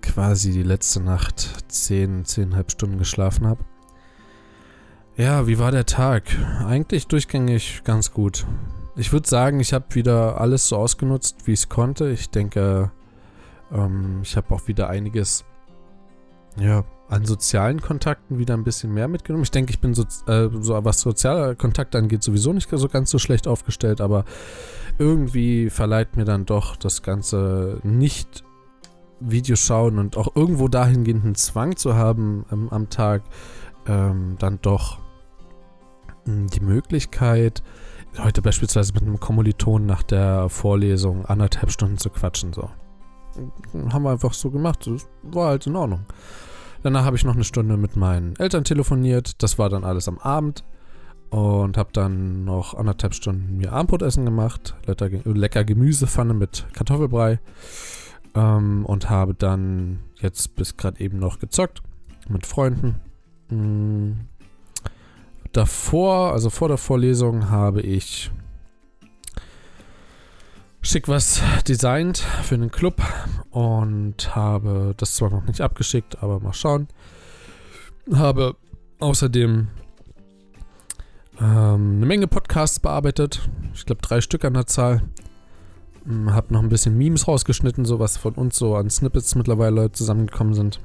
quasi die letzte Nacht 10, 10,5 Stunden geschlafen habe. Ja, wie war der Tag? Eigentlich durchgängig ganz gut. Ich würde sagen, ich habe wieder alles so ausgenutzt, wie ich es konnte. Ich denke, ähm, ich habe auch wieder einiges ja, an sozialen Kontakten wieder ein bisschen mehr mitgenommen. Ich denke, ich bin so, äh, so was soziale Kontakte angeht, sowieso nicht so ganz so schlecht aufgestellt, aber irgendwie verleiht mir dann doch das Ganze nicht Videoschauen und auch irgendwo dahingehenden Zwang zu haben ähm, am Tag, ähm, dann doch hm, die Möglichkeit, heute beispielsweise mit einem Kommiliton nach der Vorlesung anderthalb Stunden zu quatschen, so. Haben wir einfach so gemacht. Das war halt in Ordnung. Danach habe ich noch eine Stunde mit meinen Eltern telefoniert. Das war dann alles am Abend. Und habe dann noch anderthalb Stunden mir Abendbrotessen gemacht. Lecker, lecker Gemüsepfanne mit Kartoffelbrei. Ähm, und habe dann jetzt bis gerade eben noch gezockt mit Freunden. Mhm. Davor, also vor der Vorlesung, habe ich schick was designt für einen Club und habe das zwar noch nicht abgeschickt, aber mal schauen. Habe außerdem ähm, eine Menge Podcasts bearbeitet. Ich glaube drei Stück an der Zahl. Hm, habe noch ein bisschen Memes rausgeschnitten, so was von uns so an Snippets mittlerweile zusammengekommen sind.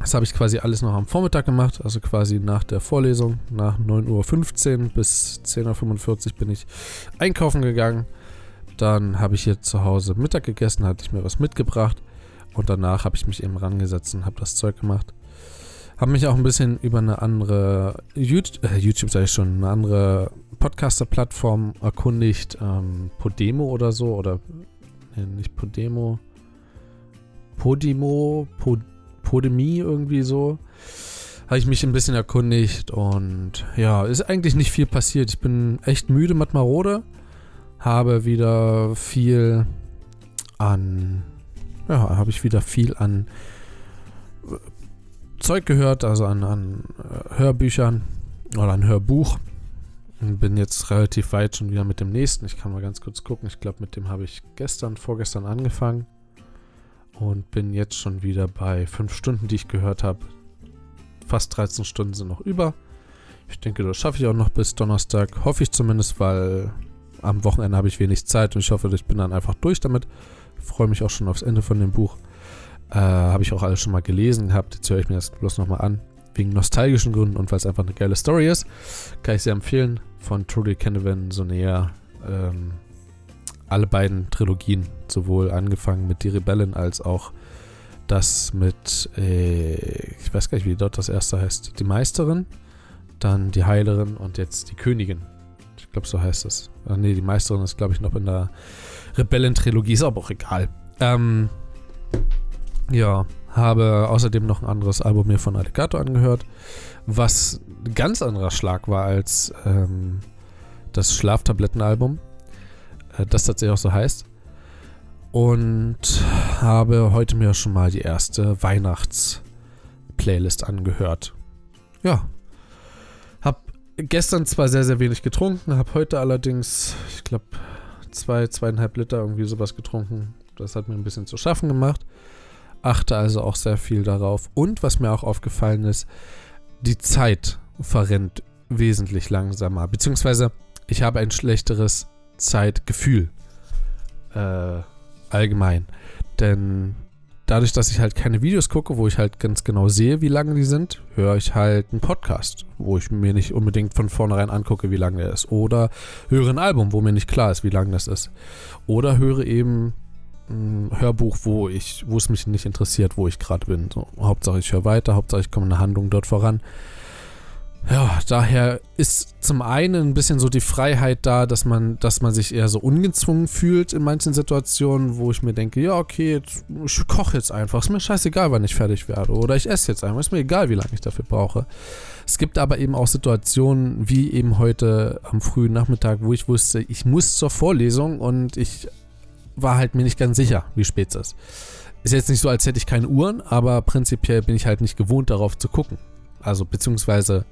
Das habe ich quasi alles noch am Vormittag gemacht, also quasi nach der Vorlesung. Nach 9.15 Uhr bis 10.45 Uhr bin ich einkaufen gegangen dann habe ich hier zu Hause Mittag gegessen, hatte ich mir was mitgebracht. Und danach habe ich mich eben rangesetzt und habe das Zeug gemacht. Habe mich auch ein bisschen über eine andere YouTube, äh, YouTube sage ich schon, eine andere Podcaster-Plattform erkundigt. Ähm, Podemo oder so. Oder nee, nicht Podemo. Podimo, Pod, Podemi irgendwie so. Habe ich mich ein bisschen erkundigt und ja, ist eigentlich nicht viel passiert. Ich bin echt müde mit Marode habe wieder viel an, ja, habe ich wieder viel an äh, Zeug gehört, also an, an äh, Hörbüchern oder ein Hörbuch. Bin jetzt relativ weit schon wieder mit dem nächsten. Ich kann mal ganz kurz gucken. Ich glaube, mit dem habe ich gestern, vorgestern angefangen. Und bin jetzt schon wieder bei fünf Stunden, die ich gehört habe. Fast 13 Stunden sind noch über. Ich denke, das schaffe ich auch noch bis Donnerstag. Hoffe ich zumindest, weil am Wochenende habe ich wenig Zeit und ich hoffe, ich bin dann einfach durch damit. Freue mich auch schon aufs Ende von dem Buch. Äh, habe ich auch alles schon mal gelesen gehabt. Jetzt höre ich mir das bloß nochmal an. Wegen nostalgischen Gründen und weil es einfach eine geile Story ist. Kann ich sehr empfehlen. Von Trudy Canavan so näher. Ähm, alle beiden Trilogien. Sowohl angefangen mit Die Rebellen als auch das mit, äh, ich weiß gar nicht, wie dort das erste heißt. Die Meisterin, dann die Heilerin und jetzt die Königin. Ich glaube, so heißt es. Ach, nee, die Meisterin ist, glaube ich, noch in der Rebellen-Trilogie. Ist aber auch egal. Ähm, ja, habe außerdem noch ein anderes Album mir von Alligato angehört, was ein ganz anderer Schlag war als ähm, das Schlaftablettenalbum, das tatsächlich auch so heißt. Und habe heute mir schon mal die erste Weihnachts-Playlist angehört. Ja, gestern zwar sehr, sehr wenig getrunken, habe heute allerdings, ich glaube, zwei, zweieinhalb Liter irgendwie sowas getrunken. Das hat mir ein bisschen zu schaffen gemacht. Achte also auch sehr viel darauf. Und was mir auch aufgefallen ist, die Zeit verrennt wesentlich langsamer. Beziehungsweise ich habe ein schlechteres Zeitgefühl. Äh, allgemein. Denn dadurch, dass ich halt keine Videos gucke, wo ich halt ganz genau sehe, wie lange die sind, höre ich halt einen Podcast, wo ich mir nicht unbedingt von vornherein angucke, wie lang der ist. Oder höre ein Album, wo mir nicht klar ist, wie lang das ist. Oder höre eben ein Hörbuch, wo ich, wo es mich nicht interessiert, wo ich gerade bin. So, Hauptsache ich höre weiter, Hauptsache ich komme in der Handlung dort voran. Ja, daher ist zum einen ein bisschen so die Freiheit da, dass man, dass man sich eher so ungezwungen fühlt in manchen Situationen, wo ich mir denke, ja, okay, jetzt, ich koche jetzt einfach. Ist mir scheißegal, wann ich fertig werde. Oder ich esse jetzt einfach. Ist mir egal, wie lange ich dafür brauche. Es gibt aber eben auch Situationen, wie eben heute am frühen Nachmittag, wo ich wusste, ich muss zur Vorlesung und ich war halt mir nicht ganz sicher, wie spät es ist. ist jetzt nicht so, als hätte ich keine Uhren, aber prinzipiell bin ich halt nicht gewohnt, darauf zu gucken. Also beziehungsweise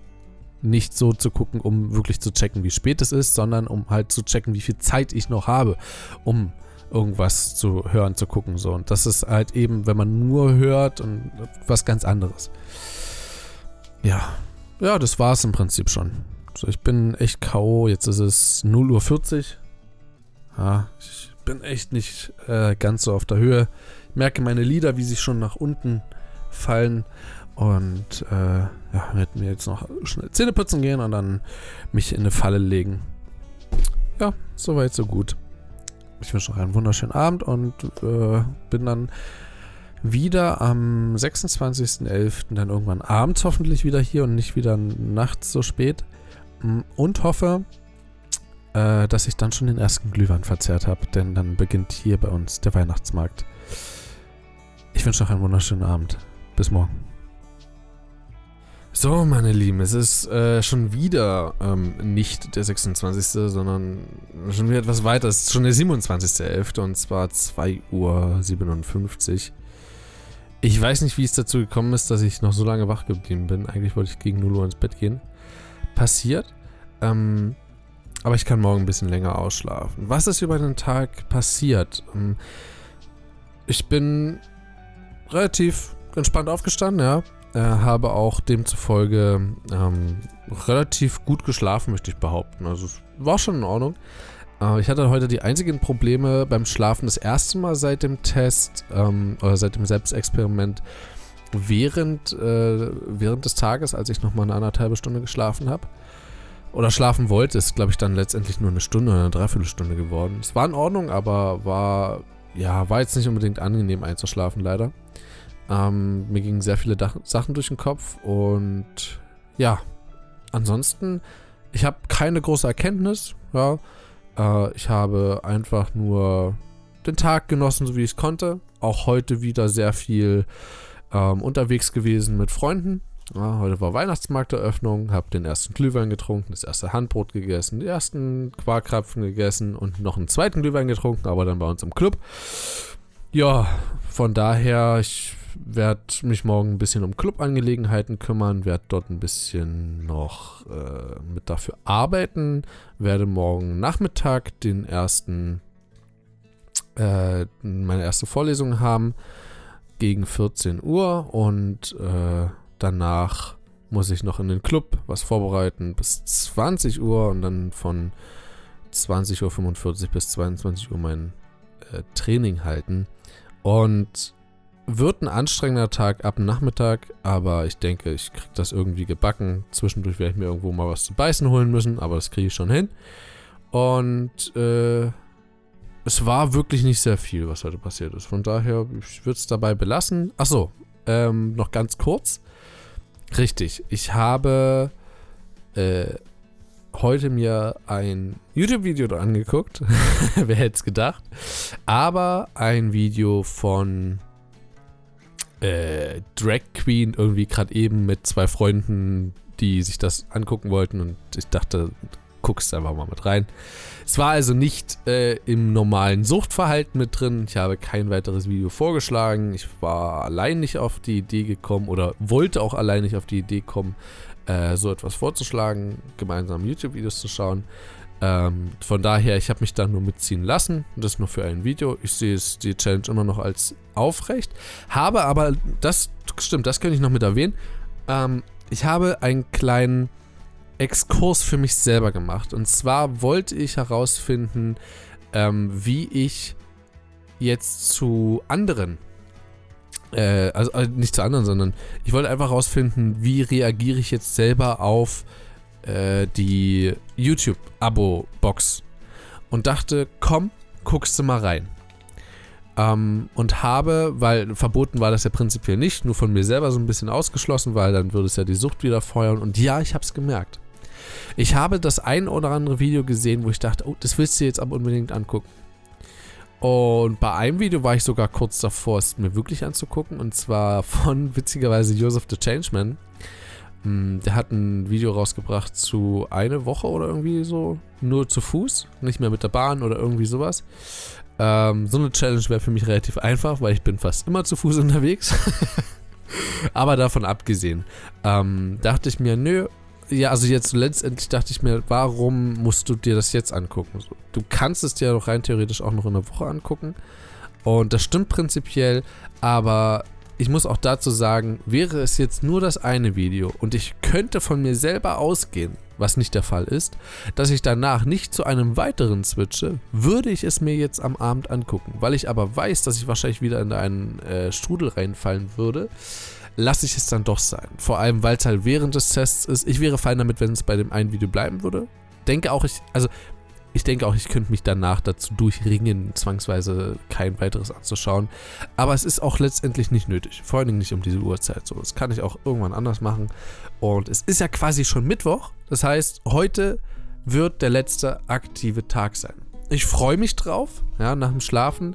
nicht so zu gucken, um wirklich zu checken, wie spät es ist, sondern um halt zu checken, wie viel Zeit ich noch habe, um irgendwas zu hören, zu gucken. So. Und das ist halt eben, wenn man nur hört und was ganz anderes. Ja. Ja, das war es im Prinzip schon. So, ich bin echt K.O. Jetzt ist es 0.40 Uhr. Ja, ich bin echt nicht äh, ganz so auf der Höhe. Ich merke meine Lieder, wie sie schon nach unten fallen. Und äh, ja, werde mir jetzt noch schnell Zähne putzen gehen und dann mich in eine Falle legen. Ja, soweit, so gut. Ich wünsche noch einen wunderschönen Abend und äh, bin dann wieder am 26.11. dann irgendwann abends hoffentlich wieder hier und nicht wieder nachts so spät. Und hoffe, äh, dass ich dann schon den ersten Glühwein verzehrt habe, denn dann beginnt hier bei uns der Weihnachtsmarkt. Ich wünsche noch einen wunderschönen Abend. Bis morgen. So, meine Lieben, es ist äh, schon wieder ähm, nicht der 26., sondern schon wieder etwas weiter. Es ist schon der 27.11. und zwar 2.57 Uhr. Ich weiß nicht, wie es dazu gekommen ist, dass ich noch so lange wach geblieben bin. Eigentlich wollte ich gegen 0 Uhr ins Bett gehen. Passiert. Ähm, aber ich kann morgen ein bisschen länger ausschlafen. Was ist über den Tag passiert? Ähm, ich bin relativ entspannt aufgestanden, ja äh, habe auch demzufolge ähm, relativ gut geschlafen, möchte ich behaupten. Also es war schon in Ordnung. Äh, ich hatte heute die einzigen Probleme beim Schlafen das erste Mal seit dem Test ähm, oder seit dem Selbstexperiment während, äh, während des Tages, als ich nochmal eine anderthalbe Stunde geschlafen habe. Oder schlafen wollte, ist, glaube ich, dann letztendlich nur eine Stunde oder eine Dreiviertelstunde geworden. Es war in Ordnung, aber war, ja, war jetzt nicht unbedingt angenehm einzuschlafen, leider. Ähm, mir gingen sehr viele Dach Sachen durch den Kopf und ja, ansonsten, ich habe keine große Erkenntnis. Ja, äh, ich habe einfach nur den Tag genossen, so wie ich es konnte. Auch heute wieder sehr viel ähm, unterwegs gewesen mit Freunden. Ja, heute war Weihnachtsmarkteröffnung, habe den ersten Glühwein getrunken, das erste Handbrot gegessen, die ersten Quarkrapfen gegessen und noch einen zweiten Glühwein getrunken, aber dann bei uns im Club. Ja, von daher, ich werde mich morgen ein bisschen um Clubangelegenheiten kümmern, werde dort ein bisschen noch äh, mit dafür arbeiten, werde morgen Nachmittag den ersten, äh, meine erste Vorlesung haben gegen 14 Uhr und äh, danach muss ich noch in den Club was vorbereiten bis 20 Uhr und dann von 20.45 Uhr bis 22 Uhr mein äh, Training halten. Und wird ein anstrengender Tag ab Nachmittag, aber ich denke, ich kriege das irgendwie gebacken. Zwischendurch werde ich mir irgendwo mal was zu beißen holen müssen, aber das kriege ich schon hin. Und äh, es war wirklich nicht sehr viel, was heute passiert ist. Von daher, ich würde es dabei belassen. Achso, ähm, noch ganz kurz. Richtig, ich habe äh, heute mir ein YouTube-Video angeguckt. Wer hätte es gedacht? Aber ein Video von äh, Drag Queen irgendwie gerade eben mit zwei Freunden, die sich das angucken wollten und ich dachte, guckst einfach mal mit rein. Es war also nicht äh, im normalen Suchtverhalten mit drin. Ich habe kein weiteres Video vorgeschlagen. Ich war allein nicht auf die Idee gekommen oder wollte auch allein nicht auf die Idee kommen, äh, so etwas vorzuschlagen, gemeinsam YouTube-Videos zu schauen. Ähm, von daher, ich habe mich da nur mitziehen lassen. Das nur für ein Video. Ich sehe die Challenge immer noch als aufrecht. Habe aber, das stimmt, das könnte ich noch mit erwähnen. Ähm, ich habe einen kleinen Exkurs für mich selber gemacht. Und zwar wollte ich herausfinden, ähm, wie ich jetzt zu anderen äh, also äh, nicht zu anderen, sondern ich wollte einfach herausfinden, wie reagiere ich jetzt selber auf äh, die YouTube-Abo-Box und dachte, komm, guckst du mal rein. Ähm, und habe, weil verboten war das ja prinzipiell nicht, nur von mir selber so ein bisschen ausgeschlossen, weil dann würde es ja die Sucht wieder feuern. Und ja, ich habe es gemerkt. Ich habe das ein oder andere Video gesehen, wo ich dachte, oh, das willst du jetzt aber unbedingt angucken. Und bei einem Video war ich sogar kurz davor, es mir wirklich anzugucken. Und zwar von witzigerweise Joseph the Changeman. Hm, der hat ein Video rausgebracht zu eine Woche oder irgendwie so, nur zu Fuß, nicht mehr mit der Bahn oder irgendwie sowas. Ähm, so eine Challenge wäre für mich relativ einfach, weil ich bin fast immer zu Fuß unterwegs. Aber davon abgesehen, ähm, dachte ich mir, nö, ja, also jetzt letztendlich dachte ich mir, warum musst du dir das jetzt angucken? Du kannst es dir doch rein theoretisch auch noch in einer Woche angucken. Und das stimmt prinzipiell, aber ich muss auch dazu sagen, wäre es jetzt nur das eine Video und ich könnte von mir selber ausgehen, was nicht der Fall ist, dass ich danach nicht zu einem weiteren switche, würde ich es mir jetzt am Abend angucken. Weil ich aber weiß, dass ich wahrscheinlich wieder in einen äh, Strudel reinfallen würde, lasse ich es dann doch sein. Vor allem, weil es halt während des Tests ist. Ich wäre fein damit, wenn es bei dem einen Video bleiben würde. Denke auch, ich, also ich denke auch, ich könnte mich danach dazu durchringen, zwangsweise kein weiteres anzuschauen. Aber es ist auch letztendlich nicht nötig. Vor allen Dingen nicht um diese Uhrzeit. So, das kann ich auch irgendwann anders machen. Und es ist ja quasi schon Mittwoch. Das heißt, heute wird der letzte aktive Tag sein. Ich freue mich drauf, ja, nach dem Schlafen.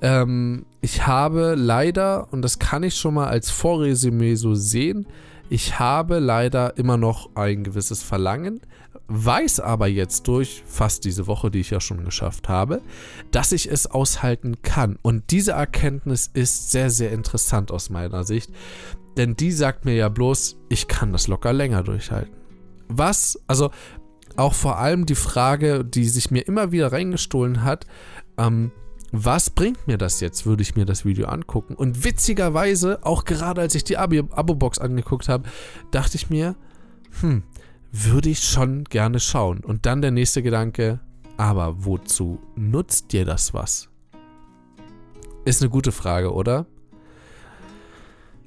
Ähm, ich habe leider, und das kann ich schon mal als Vorresümee so sehen, ich habe leider immer noch ein gewisses Verlangen, weiß aber jetzt durch fast diese Woche, die ich ja schon geschafft habe, dass ich es aushalten kann. Und diese Erkenntnis ist sehr, sehr interessant aus meiner Sicht, denn die sagt mir ja bloß, ich kann das locker länger durchhalten. Was, also auch vor allem die Frage, die sich mir immer wieder reingestohlen hat, ähm, was bringt mir das jetzt, würde ich mir das Video angucken. Und witzigerweise, auch gerade als ich die Abo-Box angeguckt habe, dachte ich mir, hm, würde ich schon gerne schauen. Und dann der nächste Gedanke, aber wozu nutzt dir das was? Ist eine gute Frage, oder?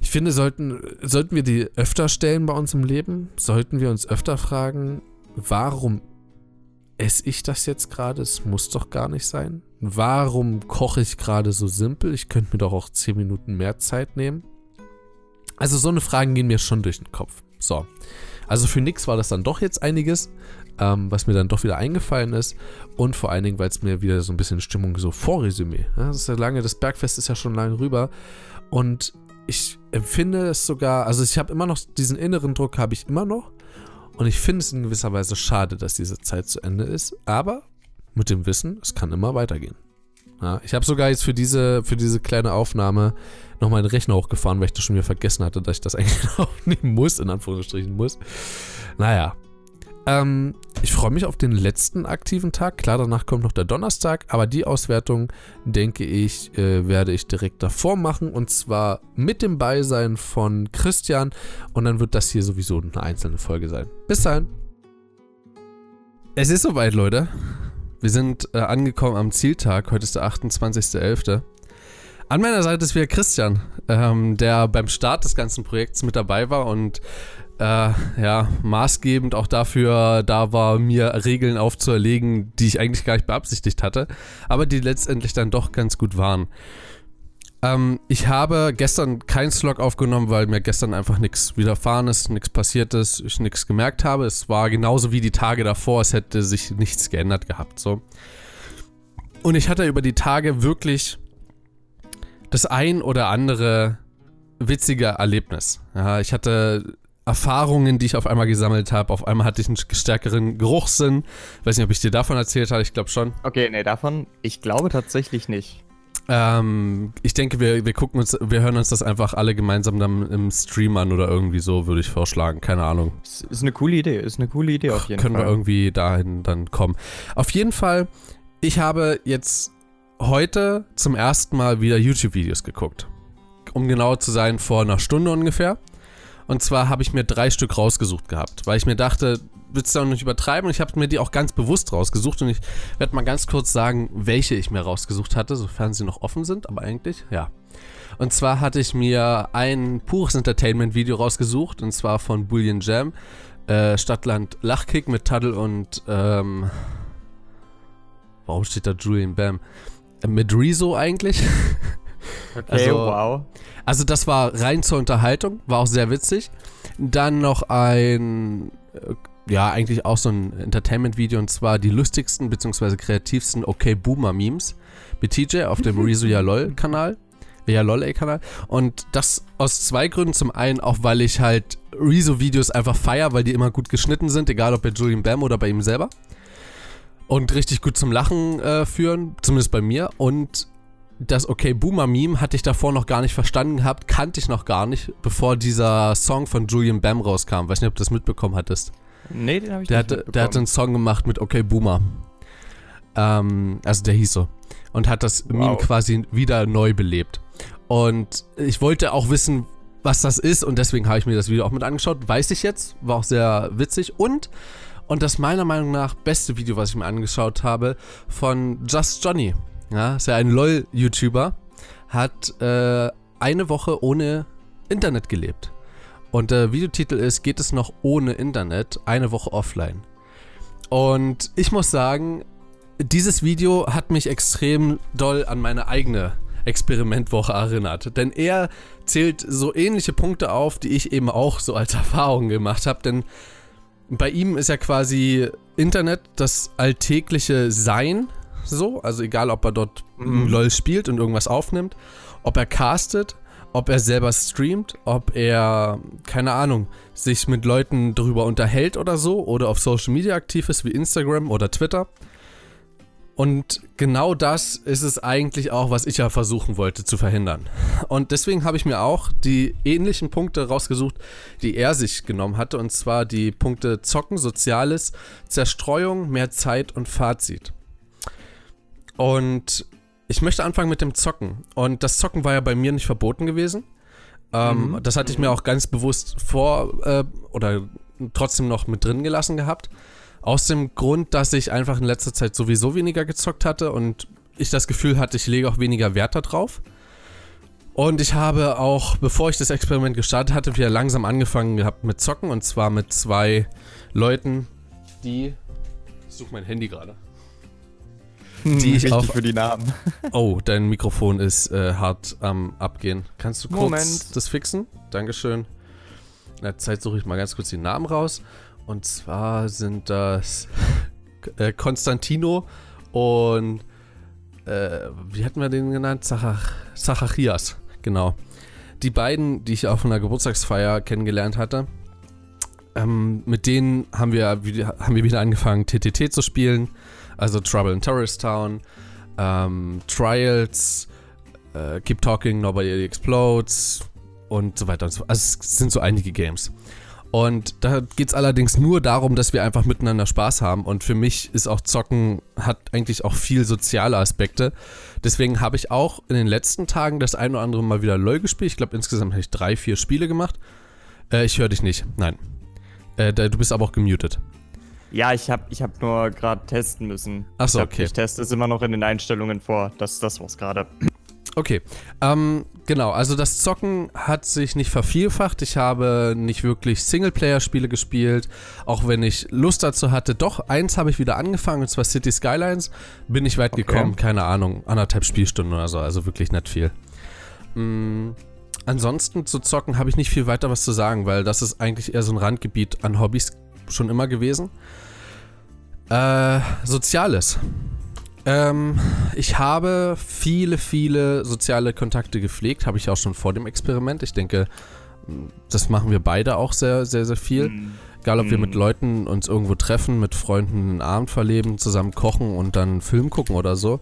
Ich finde, sollten, sollten wir die öfter stellen bei uns im Leben? Sollten wir uns öfter fragen, warum esse ich das jetzt gerade? Es muss doch gar nicht sein. Warum koche ich gerade so simpel? Ich könnte mir doch auch 10 Minuten mehr Zeit nehmen. Also so eine Fragen gehen mir schon durch den Kopf. So. Also für nix war das dann doch jetzt einiges, ähm, was mir dann doch wieder eingefallen ist. Und vor allen Dingen, weil es mir wieder so ein bisschen Stimmung so Vorresümee. Ja, das ist ja lange, das Bergfest ist ja schon lange rüber. Und ich empfinde es sogar, also ich habe immer noch diesen inneren Druck, habe ich immer noch. Und ich finde es in gewisser Weise schade, dass diese Zeit zu Ende ist. Aber mit dem Wissen, es kann immer weitergehen. Ja, ich habe sogar jetzt für diese, für diese kleine Aufnahme noch meinen Rechner hochgefahren, weil ich das schon wieder vergessen hatte, dass ich das eigentlich aufnehmen muss, in Anführungsstrichen muss. Naja. Ähm, ich freue mich auf den letzten aktiven Tag. Klar, danach kommt noch der Donnerstag, aber die Auswertung, denke ich, äh, werde ich direkt davor machen und zwar mit dem Beisein von Christian und dann wird das hier sowieso eine einzelne Folge sein. Bis dahin. Es ist soweit, Leute. Wir sind äh, angekommen am Zieltag. Heute ist der 28.11. An meiner Seite ist wieder Christian, ähm, der beim Start des ganzen Projekts mit dabei war und äh, ja, maßgebend auch dafür da war, mir Regeln aufzuerlegen, die ich eigentlich gar nicht beabsichtigt hatte, aber die letztendlich dann doch ganz gut waren. Ähm, ich habe gestern keinen Slog aufgenommen, weil mir gestern einfach nichts widerfahren ist, nichts passiert ist, ich nichts gemerkt habe. Es war genauso wie die Tage davor, es hätte sich nichts geändert gehabt. So. Und ich hatte über die Tage wirklich das ein oder andere witzige Erlebnis. Ja, ich hatte Erfahrungen, die ich auf einmal gesammelt habe. Auf einmal hatte ich einen stärkeren Geruchssinn. Weiß nicht, ob ich dir davon erzählt habe. Ich glaube schon. Okay, nee, davon. Ich glaube tatsächlich nicht. Ähm, ich denke, wir, wir gucken uns, wir hören uns das einfach alle gemeinsam dann im Stream an oder irgendwie so, würde ich vorschlagen. Keine Ahnung. Ist eine coole Idee, ist eine coole Idee auf jeden Können Fall. Können wir irgendwie dahin dann kommen. Auf jeden Fall, ich habe jetzt heute zum ersten Mal wieder YouTube-Videos geguckt. Um genau zu sein, vor einer Stunde ungefähr. Und zwar habe ich mir drei Stück rausgesucht gehabt, weil ich mir dachte, willst du auch nicht übertreiben? Und ich habe mir die auch ganz bewusst rausgesucht und ich werde mal ganz kurz sagen, welche ich mir rausgesucht hatte, sofern sie noch offen sind, aber eigentlich, ja. Und zwar hatte ich mir ein pures Entertainment-Video rausgesucht, und zwar von Bullion Jam, äh, Stadtland Lachkick mit Tuddle und, ähm, warum steht da Julian Bam? Mit Rezo eigentlich. Okay, also, wow. Also das war rein zur Unterhaltung, war auch sehr witzig. Dann noch ein äh, ja, eigentlich auch so ein Entertainment-Video und zwar die lustigsten bzw. kreativsten Okay Boomer Memes mit TJ auf dem Rezo Ja LOL Kanal. Ja LOL Kanal. Und das aus zwei Gründen. Zum einen auch, weil ich halt Rezo Videos einfach feier, weil die immer gut geschnitten sind, egal ob bei Julian Bam oder bei ihm selber. Und richtig gut zum Lachen äh, führen, zumindest bei mir. Und das Okay Boomer Meme hatte ich davor noch gar nicht verstanden gehabt, kannte ich noch gar nicht, bevor dieser Song von Julian Bam rauskam. Weiß nicht, ob du das mitbekommen hattest. Nee, den habe ich der nicht hatte, Der hatte einen Song gemacht mit Okay Boomer. Ähm, also der hieß so. Und hat das wow. Meme quasi wieder neu belebt. Und ich wollte auch wissen, was das ist und deswegen habe ich mir das Video auch mit angeschaut. Weiß ich jetzt, war auch sehr witzig und und das meiner Meinung nach beste Video, was ich mir angeschaut habe, von Just Johnny. Ja, ist ja ein LOL-YouTuber, hat äh, eine Woche ohne Internet gelebt. Und der Videotitel ist, geht es noch ohne Internet, eine Woche offline. Und ich muss sagen, dieses Video hat mich extrem doll an meine eigene Experimentwoche erinnert. Denn er zählt so ähnliche Punkte auf, die ich eben auch so als Erfahrung gemacht habe. Denn bei ihm ist ja quasi Internet das alltägliche Sein. So, also egal, ob er dort mhm. LOL spielt und irgendwas aufnimmt, ob er castet, ob er selber streamt, ob er, keine Ahnung, sich mit Leuten darüber unterhält oder so, oder auf Social Media aktiv ist wie Instagram oder Twitter. Und genau das ist es eigentlich auch, was ich ja versuchen wollte zu verhindern. Und deswegen habe ich mir auch die ähnlichen Punkte rausgesucht, die er sich genommen hatte. Und zwar die Punkte Zocken, Soziales, Zerstreuung, mehr Zeit und Fazit. Und ich möchte anfangen mit dem Zocken. Und das Zocken war ja bei mir nicht verboten gewesen. Ähm, mhm. Das hatte ich mir auch ganz bewusst vor äh, oder trotzdem noch mit drin gelassen gehabt. Aus dem Grund, dass ich einfach in letzter Zeit sowieso weniger gezockt hatte und ich das Gefühl hatte, ich lege auch weniger Wert darauf. Und ich habe auch, bevor ich das Experiment gestartet hatte, wieder langsam angefangen gehabt mit Zocken und zwar mit zwei Leuten, die. Ich suche mein Handy gerade. Hm, die ich auf. für die Namen. Oh, dein Mikrofon ist äh, hart am Abgehen. Kannst du kurz Moment. das fixen? Dankeschön. In der Zeit suche ich mal ganz kurz die Namen raus. Und zwar sind das äh, Konstantino und äh, wie hatten wir den genannt? Zachach Zachachias, genau. Die beiden, die ich auf einer Geburtstagsfeier kennengelernt hatte, ähm, mit denen haben wir, haben wir wieder angefangen, TTT zu spielen. Also Trouble in Terrorist Town, ähm, Trials, äh, Keep Talking, Nobody Explodes und so weiter und so fort. Also es sind so einige Games. Und da geht es allerdings nur darum, dass wir einfach miteinander Spaß haben. Und für mich ist auch Zocken, hat eigentlich auch viel soziale Aspekte. Deswegen habe ich auch in den letzten Tagen das ein oder andere Mal wieder LOL gespielt. Ich glaube, insgesamt habe ich drei, vier Spiele gemacht. Äh, ich höre dich nicht. Nein. Äh, du bist aber auch gemutet. Ja, ich habe ich hab nur gerade testen müssen. Achso, okay. Ich teste es immer noch in den Einstellungen vor. Das, das war's gerade. Okay, ähm, genau, also das Zocken hat sich nicht vervielfacht. Ich habe nicht wirklich Singleplayer-Spiele gespielt, auch wenn ich Lust dazu hatte. Doch, eins habe ich wieder angefangen, und zwar City Skylines. Bin ich weit okay. gekommen, keine Ahnung, anderthalb Spielstunden oder so, also wirklich nicht viel. Mhm. Ansonsten zu zocken habe ich nicht viel weiter was zu sagen, weil das ist eigentlich eher so ein Randgebiet an Hobbys schon immer gewesen. Äh, Soziales. Ähm, ich habe viele, viele soziale Kontakte gepflegt, habe ich auch schon vor dem Experiment. Ich denke, das machen wir beide auch sehr, sehr, sehr viel. Mm. Egal, ob wir mit Leuten uns irgendwo treffen, mit Freunden einen Abend verleben, zusammen kochen und dann einen Film gucken oder so.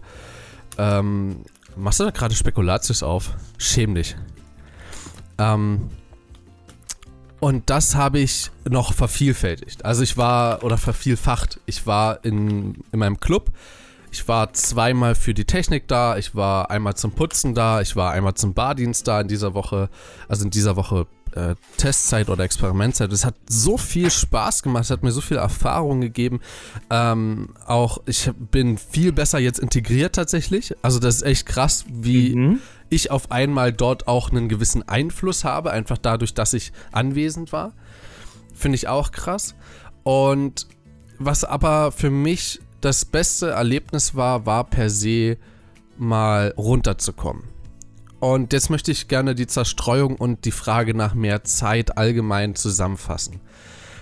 Ähm, machst du da gerade Spekulatius auf? Schäm dich. Ähm, und das habe ich noch vervielfältigt. Also ich war, oder vervielfacht, ich war in, in meinem Club ich war zweimal für die Technik da, ich war einmal zum Putzen da, ich war einmal zum Bardienst da in dieser Woche, also in dieser Woche äh, Testzeit oder Experimentzeit. Es hat so viel Spaß gemacht, es hat mir so viel Erfahrung gegeben. Ähm, auch ich bin viel besser jetzt integriert tatsächlich. Also das ist echt krass, wie mhm. ich auf einmal dort auch einen gewissen Einfluss habe, einfach dadurch, dass ich anwesend war. Finde ich auch krass. Und was aber für mich das beste Erlebnis war, war per se mal runterzukommen. Und jetzt möchte ich gerne die Zerstreuung und die Frage nach mehr Zeit allgemein zusammenfassen.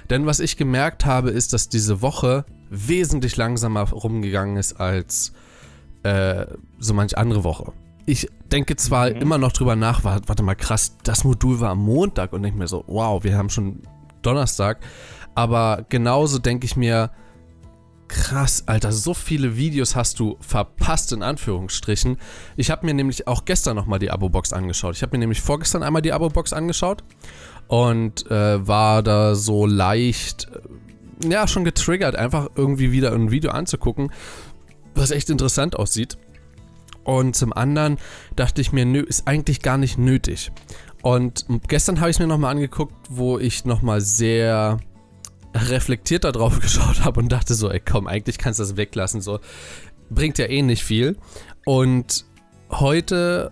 Denn was ich gemerkt habe, ist, dass diese Woche wesentlich langsamer rumgegangen ist als äh, so manch andere Woche. Ich denke zwar mhm. immer noch drüber nach, warte mal krass, das Modul war am Montag und denke mir so, wow, wir haben schon Donnerstag. Aber genauso denke ich mir, krass, Alter. So viele Videos hast du verpasst, in Anführungsstrichen. Ich habe mir nämlich auch gestern nochmal die Abo-Box angeschaut. Ich habe mir nämlich vorgestern einmal die Abo-Box angeschaut und äh, war da so leicht, äh, ja, schon getriggert, einfach irgendwie wieder ein Video anzugucken, was echt interessant aussieht. Und zum anderen dachte ich mir, nö, ist eigentlich gar nicht nötig. Und gestern habe ich es mir nochmal angeguckt, wo ich nochmal sehr reflektiert darauf geschaut habe und dachte so, ey komm, eigentlich kannst du das weglassen, so bringt ja eh nicht viel. Und heute,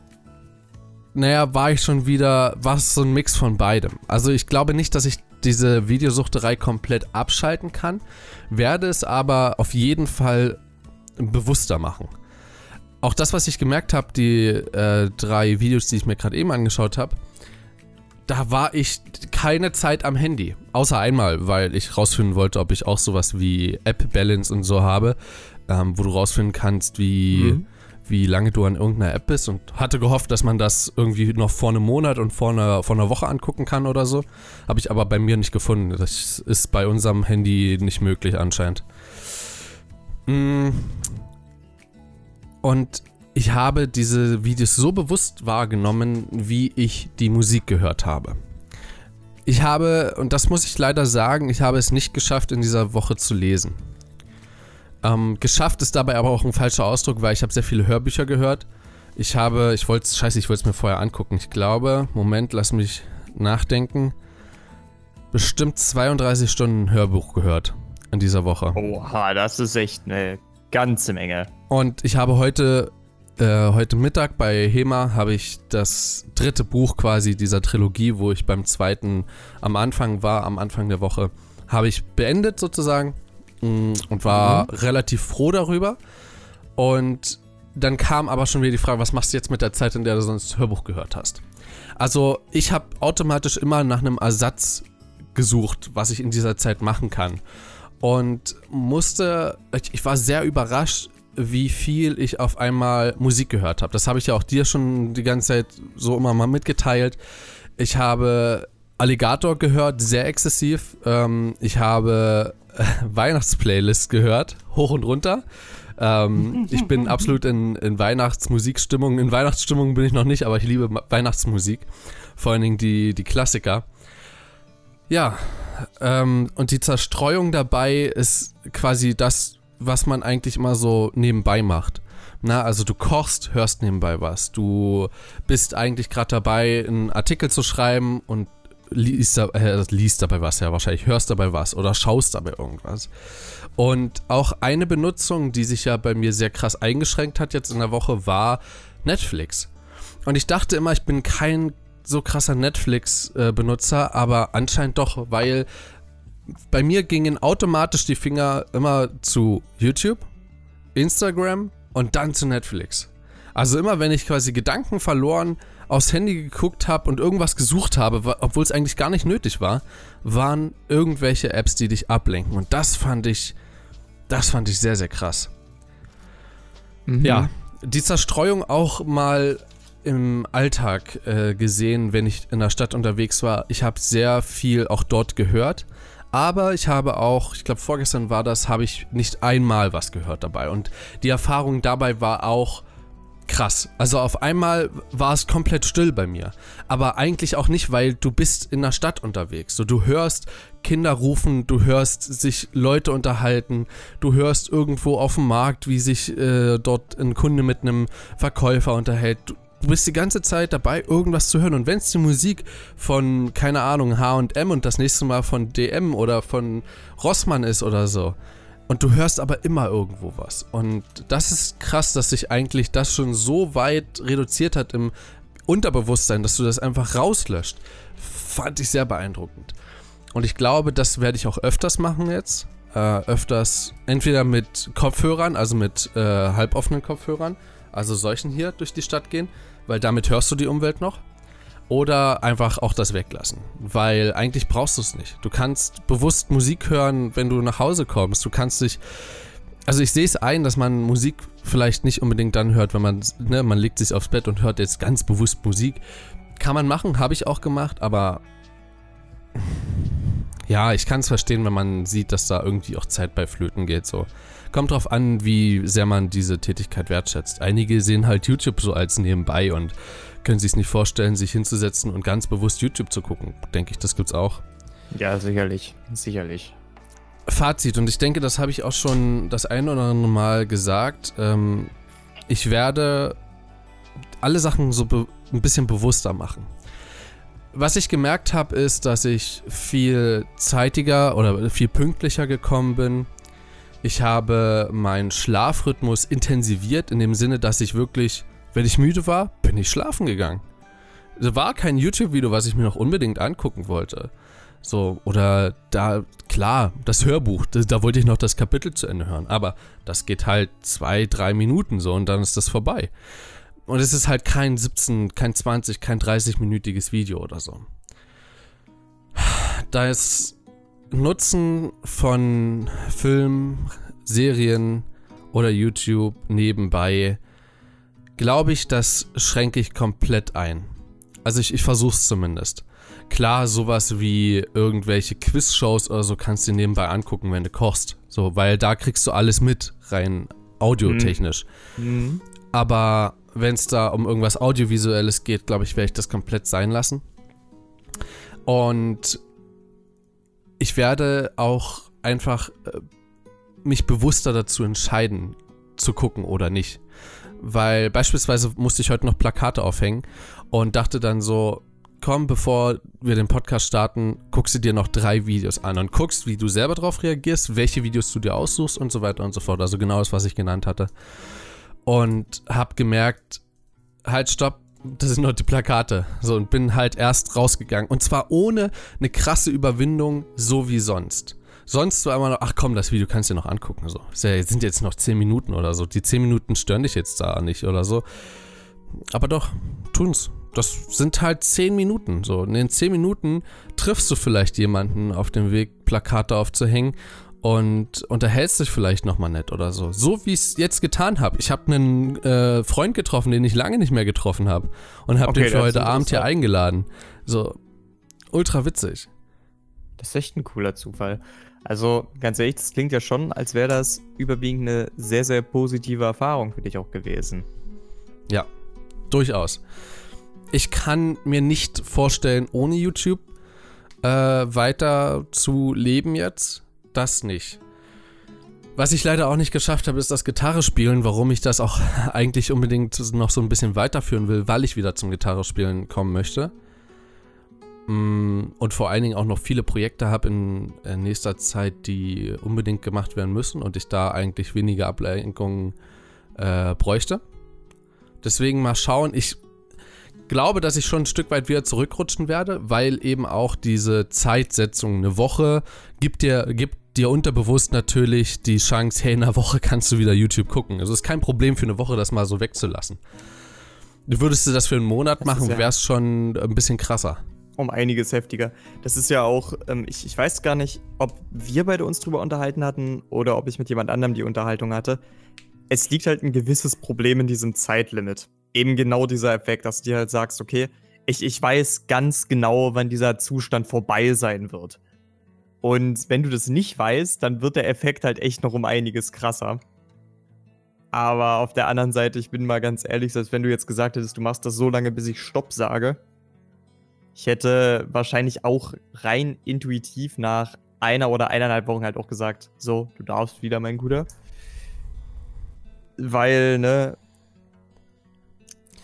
naja, war ich schon wieder, war es so ein Mix von beidem. Also ich glaube nicht, dass ich diese Videosuchterei komplett abschalten kann, werde es aber auf jeden Fall bewusster machen. Auch das, was ich gemerkt habe, die äh, drei Videos, die ich mir gerade eben angeschaut habe, da war ich keine Zeit am Handy. Außer einmal, weil ich rausfinden wollte, ob ich auch sowas wie App Balance und so habe, ähm, wo du rausfinden kannst, wie, mhm. wie lange du an irgendeiner App bist und hatte gehofft, dass man das irgendwie noch vor einem Monat und vor einer, vor einer Woche angucken kann oder so. Habe ich aber bei mir nicht gefunden. Das ist bei unserem Handy nicht möglich anscheinend. Mhm. Und ich habe diese Videos so bewusst wahrgenommen, wie ich die Musik gehört habe. Ich habe, und das muss ich leider sagen, ich habe es nicht geschafft, in dieser Woche zu lesen. Ähm, geschafft ist dabei aber auch ein falscher Ausdruck, weil ich habe sehr viele Hörbücher gehört. Ich habe, ich wollte, scheiße, ich wollte es mir vorher angucken. Ich glaube, Moment, lass mich nachdenken. Bestimmt 32 Stunden Hörbuch gehört in dieser Woche. Oha, das ist echt eine ganze Menge. Und ich habe heute, äh, heute Mittag bei HEMA habe ich das dritte Buch quasi dieser Trilogie, wo ich beim zweiten am Anfang war, am Anfang der Woche, habe ich beendet sozusagen mm, und war mhm. relativ froh darüber. Und dann kam aber schon wieder die Frage, was machst du jetzt mit der Zeit, in der du sonst Hörbuch gehört hast? Also ich habe automatisch immer nach einem Ersatz gesucht, was ich in dieser Zeit machen kann und musste, ich war sehr überrascht, wie viel ich auf einmal Musik gehört habe. Das habe ich ja auch dir schon die ganze Zeit so immer mal mitgeteilt. Ich habe Alligator gehört, sehr exzessiv. Ähm, ich habe äh, Weihnachtsplaylist gehört, hoch und runter. Ähm, ich bin absolut in, in Weihnachtsmusikstimmung. In Weihnachtsstimmung bin ich noch nicht, aber ich liebe Weihnachtsmusik. Vor allen Dingen die, die Klassiker. Ja, ähm, und die Zerstreuung dabei ist quasi das, was man eigentlich immer so nebenbei macht. Na, also du kochst, hörst nebenbei was. Du bist eigentlich gerade dabei, einen Artikel zu schreiben und liest, äh, liest dabei was, ja, wahrscheinlich hörst dabei was oder schaust dabei irgendwas. Und auch eine Benutzung, die sich ja bei mir sehr krass eingeschränkt hat jetzt in der Woche, war Netflix. Und ich dachte immer, ich bin kein so krasser Netflix-Benutzer, aber anscheinend doch, weil bei mir gingen automatisch die Finger immer zu YouTube, Instagram und dann zu Netflix. Also immer wenn ich quasi Gedanken verloren aufs Handy geguckt habe und irgendwas gesucht habe, obwohl es eigentlich gar nicht nötig war, waren irgendwelche Apps, die dich ablenken. Und das fand ich, das fand ich sehr, sehr krass. Mhm. Ja, die Zerstreuung auch mal im Alltag äh, gesehen, wenn ich in der Stadt unterwegs war. Ich habe sehr viel auch dort gehört. Aber ich habe auch, ich glaube vorgestern war das, habe ich nicht einmal was gehört dabei. Und die Erfahrung dabei war auch krass. Also auf einmal war es komplett still bei mir. Aber eigentlich auch nicht, weil du bist in der Stadt unterwegs. So, du hörst Kinder rufen, du hörst sich Leute unterhalten, du hörst irgendwo auf dem Markt, wie sich äh, dort ein Kunde mit einem Verkäufer unterhält. Du, du bist die ganze Zeit dabei, irgendwas zu hören. Und wenn es die Musik von, keine Ahnung, HM und das nächste Mal von DM oder von Rossmann ist oder so. Und du hörst aber immer irgendwo was. Und das ist krass, dass sich eigentlich das schon so weit reduziert hat im Unterbewusstsein, dass du das einfach rauslöscht. Fand ich sehr beeindruckend. Und ich glaube, das werde ich auch öfters machen jetzt. Äh, öfters entweder mit Kopfhörern, also mit äh, halboffenen Kopfhörern, also solchen hier durch die Stadt gehen weil damit hörst du die Umwelt noch. Oder einfach auch das weglassen, weil eigentlich brauchst du es nicht. Du kannst bewusst Musik hören, wenn du nach Hause kommst. Du kannst dich, also ich sehe es ein, dass man Musik vielleicht nicht unbedingt dann hört, wenn man, ne, man legt sich aufs Bett und hört jetzt ganz bewusst Musik. Kann man machen, habe ich auch gemacht, aber Ja, ich kann es verstehen, wenn man sieht, dass da irgendwie auch Zeit bei Flöten geht. So. Kommt drauf an, wie sehr man diese Tätigkeit wertschätzt. Einige sehen halt YouTube so als nebenbei und können sich es nicht vorstellen, sich hinzusetzen und ganz bewusst YouTube zu gucken. Denke ich, das gibt's auch. Ja, sicherlich. Sicherlich. Fazit, und ich denke, das habe ich auch schon das ein oder andere Mal gesagt. Ähm, ich werde alle Sachen so ein bisschen bewusster machen. Was ich gemerkt habe, ist, dass ich viel zeitiger oder viel pünktlicher gekommen bin. Ich habe meinen Schlafrhythmus intensiviert, in dem Sinne, dass ich wirklich, wenn ich müde war, bin ich schlafen gegangen. Es war kein YouTube-Video, was ich mir noch unbedingt angucken wollte. So, oder da, klar, das Hörbuch, da, da, wollte ich noch das Kapitel zu Ende hören. Aber das geht halt zwei, drei Minuten so und dann ist das vorbei. Und es ist halt kein 17, kein 20, kein 30-minütiges Video oder so. Das Nutzen von Film, Serien oder YouTube nebenbei, glaube ich, das schränke ich komplett ein. Also ich, ich versuche es zumindest. Klar, sowas wie irgendwelche Quizshows oder so kannst du dir nebenbei angucken, wenn du kochst. So, weil da kriegst du alles mit, rein audiotechnisch. Mhm. Aber wenn es da um irgendwas Audiovisuelles geht, glaube ich, werde ich das komplett sein lassen. Und ich werde auch einfach äh, mich bewusster dazu entscheiden, zu gucken oder nicht. Weil beispielsweise musste ich heute noch Plakate aufhängen und dachte dann so, komm, bevor wir den Podcast starten, guckst du dir noch drei Videos an und guckst, wie du selber darauf reagierst, welche Videos du dir aussuchst und so weiter und so fort. Also genau das, was ich genannt hatte und habe gemerkt, halt, stopp, das sind nur die Plakate. So, und bin halt erst rausgegangen. Und zwar ohne eine krasse Überwindung, so wie sonst. Sonst war immer noch, ach komm, das Video kannst du dir noch angucken. So. Es sind jetzt noch 10 Minuten oder so. Die 10 Minuten stören dich jetzt da nicht oder so. Aber doch, tun's. Das sind halt 10 Minuten. So. Und in 10 Minuten triffst du vielleicht jemanden auf dem Weg, Plakate aufzuhängen und unterhältst dich vielleicht nochmal nett oder so. So wie ich es jetzt getan habe. Ich habe einen äh, Freund getroffen, den ich lange nicht mehr getroffen habe und habe okay, den für heute Abend hier eingeladen. So, ultra witzig. Das ist echt ein cooler Zufall. Also, ganz ehrlich, das klingt ja schon, als wäre das überwiegend eine sehr, sehr positive Erfahrung für dich auch gewesen. Ja, durchaus. Ich kann mir nicht vorstellen, ohne YouTube äh, weiter zu leben jetzt das nicht. Was ich leider auch nicht geschafft habe, ist das Gitarre spielen, warum ich das auch eigentlich unbedingt noch so ein bisschen weiterführen will, weil ich wieder zum Gitarre spielen kommen möchte. Mm, und vor allen Dingen auch noch viele Projekte habe in nächster Zeit, die unbedingt gemacht werden müssen und ich da eigentlich weniger Ablenkungen äh, bräuchte. Deswegen mal schauen. Ich glaube, dass ich schon ein Stück weit wieder zurückrutschen werde, weil eben auch diese Zeitsetzung eine Woche gibt dir, gibt dir unterbewusst natürlich die Chance, hey, in einer Woche kannst du wieder YouTube gucken. Also es ist kein Problem für eine Woche, das mal so wegzulassen. Würdest du das für einen Monat das machen, ja wäre es schon ein bisschen krasser. Um einiges heftiger. Das ist ja auch, ähm, ich, ich weiß gar nicht, ob wir beide uns drüber unterhalten hatten oder ob ich mit jemand anderem die Unterhaltung hatte. Es liegt halt ein gewisses Problem in diesem Zeitlimit. Eben genau dieser Effekt, dass du dir halt sagst, okay, ich, ich weiß ganz genau, wann dieser Zustand vorbei sein wird. Und wenn du das nicht weißt, dann wird der Effekt halt echt noch um einiges krasser. Aber auf der anderen Seite, ich bin mal ganz ehrlich, selbst wenn du jetzt gesagt hättest, du machst das so lange, bis ich Stopp sage, ich hätte wahrscheinlich auch rein intuitiv nach einer oder eineinhalb Wochen halt auch gesagt, so, du darfst wieder, mein Guter. Weil, ne,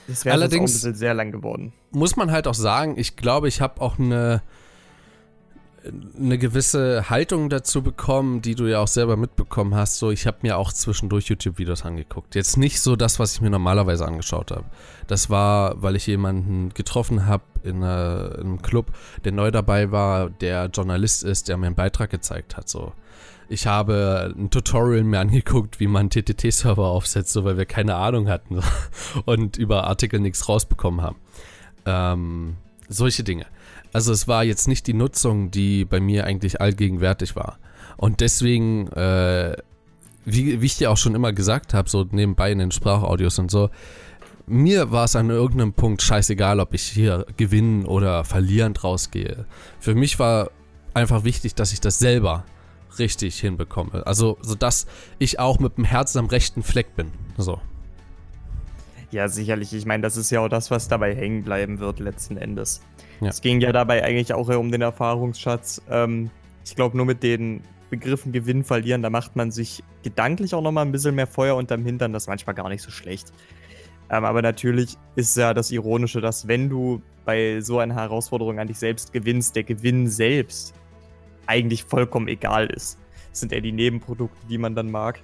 das wäre allerdings ein bisschen sehr lang geworden. Muss man halt auch sagen, ich glaube, ich habe auch eine eine gewisse Haltung dazu bekommen, die du ja auch selber mitbekommen hast. So, ich habe mir auch zwischendurch YouTube-Videos angeguckt. Jetzt nicht so das, was ich mir normalerweise angeschaut habe. Das war, weil ich jemanden getroffen habe in, in, einem Club, der neu dabei war, der Journalist ist, der mir einen Beitrag gezeigt hat. So, ich habe ein Tutorial mir angeguckt, wie man TTT-Server aufsetzt, so, weil wir keine Ahnung hatten und über Artikel nichts rausbekommen haben. Ähm, solche Dinge. Also es war jetzt nicht die Nutzung, die bei mir eigentlich allgegenwärtig war. Und deswegen, äh, wie, wie ich dir auch schon immer gesagt habe, so nebenbei in den Sprachaudios und so, mir war es an irgendeinem Punkt scheißegal, ob ich hier gewinnen oder verlierend rausgehe. Für mich war einfach wichtig, dass ich das selber richtig hinbekomme. Also, sodass ich auch mit dem Herzen am rechten Fleck bin. So. Ja, sicherlich. Ich meine, das ist ja auch das, was dabei hängen bleiben wird, letzten Endes. Ja. Es ging ja dabei eigentlich auch um den Erfahrungsschatz. Ähm, ich glaube, nur mit den Begriffen Gewinn verlieren, da macht man sich gedanklich auch nochmal ein bisschen mehr Feuer unterm Hintern. Das ist manchmal gar nicht so schlecht. Ähm, aber natürlich ist ja das Ironische, dass wenn du bei so einer Herausforderung an dich selbst gewinnst, der Gewinn selbst eigentlich vollkommen egal ist. Das sind eher die Nebenprodukte, die man dann mag.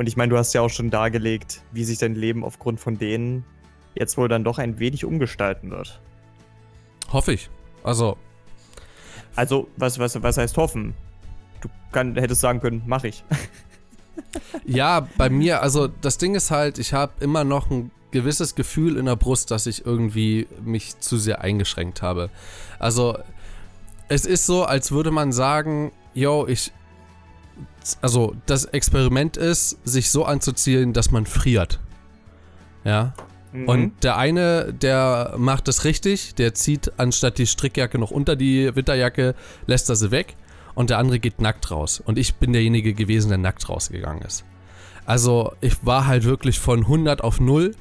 Und ich meine, du hast ja auch schon dargelegt, wie sich dein Leben aufgrund von denen jetzt wohl dann doch ein wenig umgestalten wird. Hoffe ich. Also. Also, was, was, was heißt hoffen? Du kann, hättest sagen können, mach ich. ja, bei mir, also das Ding ist halt, ich habe immer noch ein gewisses Gefühl in der Brust, dass ich irgendwie mich zu sehr eingeschränkt habe. Also, es ist so, als würde man sagen, yo, ich. Also, das Experiment ist, sich so anzuziehen, dass man friert. Ja. Mhm. Und der eine, der macht es richtig, der zieht anstatt die Strickjacke noch unter die Winterjacke, lässt er sie weg. Und der andere geht nackt raus. Und ich bin derjenige gewesen, der nackt rausgegangen ist. Also, ich war halt wirklich von 100 auf 0.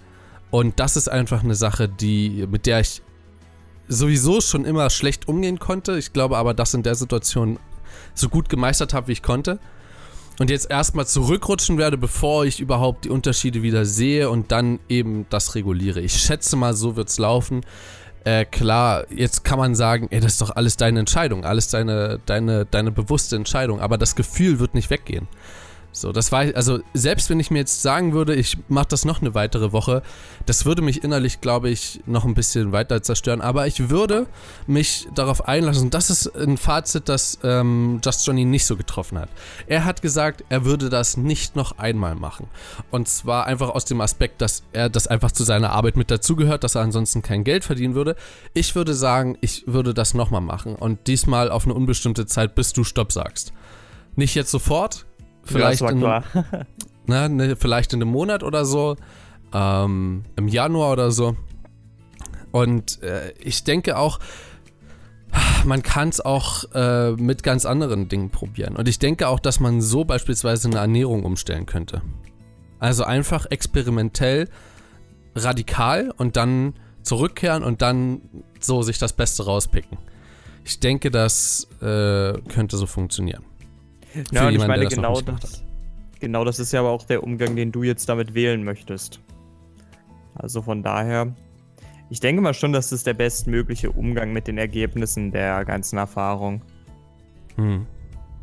Und das ist einfach eine Sache, die, mit der ich sowieso schon immer schlecht umgehen konnte. Ich glaube aber, dass in der Situation so gut gemeistert habe, wie ich konnte. Und jetzt erstmal zurückrutschen werde, bevor ich überhaupt die Unterschiede wieder sehe und dann eben das reguliere. Ich schätze mal, so wird es laufen. Äh, klar, jetzt kann man sagen, ey, das ist doch alles deine Entscheidung, alles deine, deine, deine bewusste Entscheidung, aber das Gefühl wird nicht weggehen. So, das war, also selbst wenn ich mir jetzt sagen würde, ich mache das noch eine weitere Woche, das würde mich innerlich, glaube ich, noch ein bisschen weiter zerstören. Aber ich würde mich darauf einlassen. Das ist ein Fazit, das ähm, Just Johnny nicht so getroffen hat. Er hat gesagt, er würde das nicht noch einmal machen. Und zwar einfach aus dem Aspekt, dass er das einfach zu seiner Arbeit mit dazugehört, dass er ansonsten kein Geld verdienen würde. Ich würde sagen, ich würde das nochmal machen. Und diesmal auf eine unbestimmte Zeit, bis du Stopp sagst. Nicht jetzt sofort, Vielleicht, ja, in, na, ne, vielleicht in einem Monat oder so. Ähm, Im Januar oder so. Und äh, ich denke auch, man kann es auch äh, mit ganz anderen Dingen probieren. Und ich denke auch, dass man so beispielsweise eine Ernährung umstellen könnte. Also einfach experimentell, radikal und dann zurückkehren und dann so sich das Beste rauspicken. Ich denke, das äh, könnte so funktionieren. Ja, und ich meine, genau das, genau das ist ja aber auch der Umgang, den du jetzt damit wählen möchtest. Also von daher, ich denke mal schon, dass das der bestmögliche Umgang mit den Ergebnissen der ganzen Erfahrung. Hm.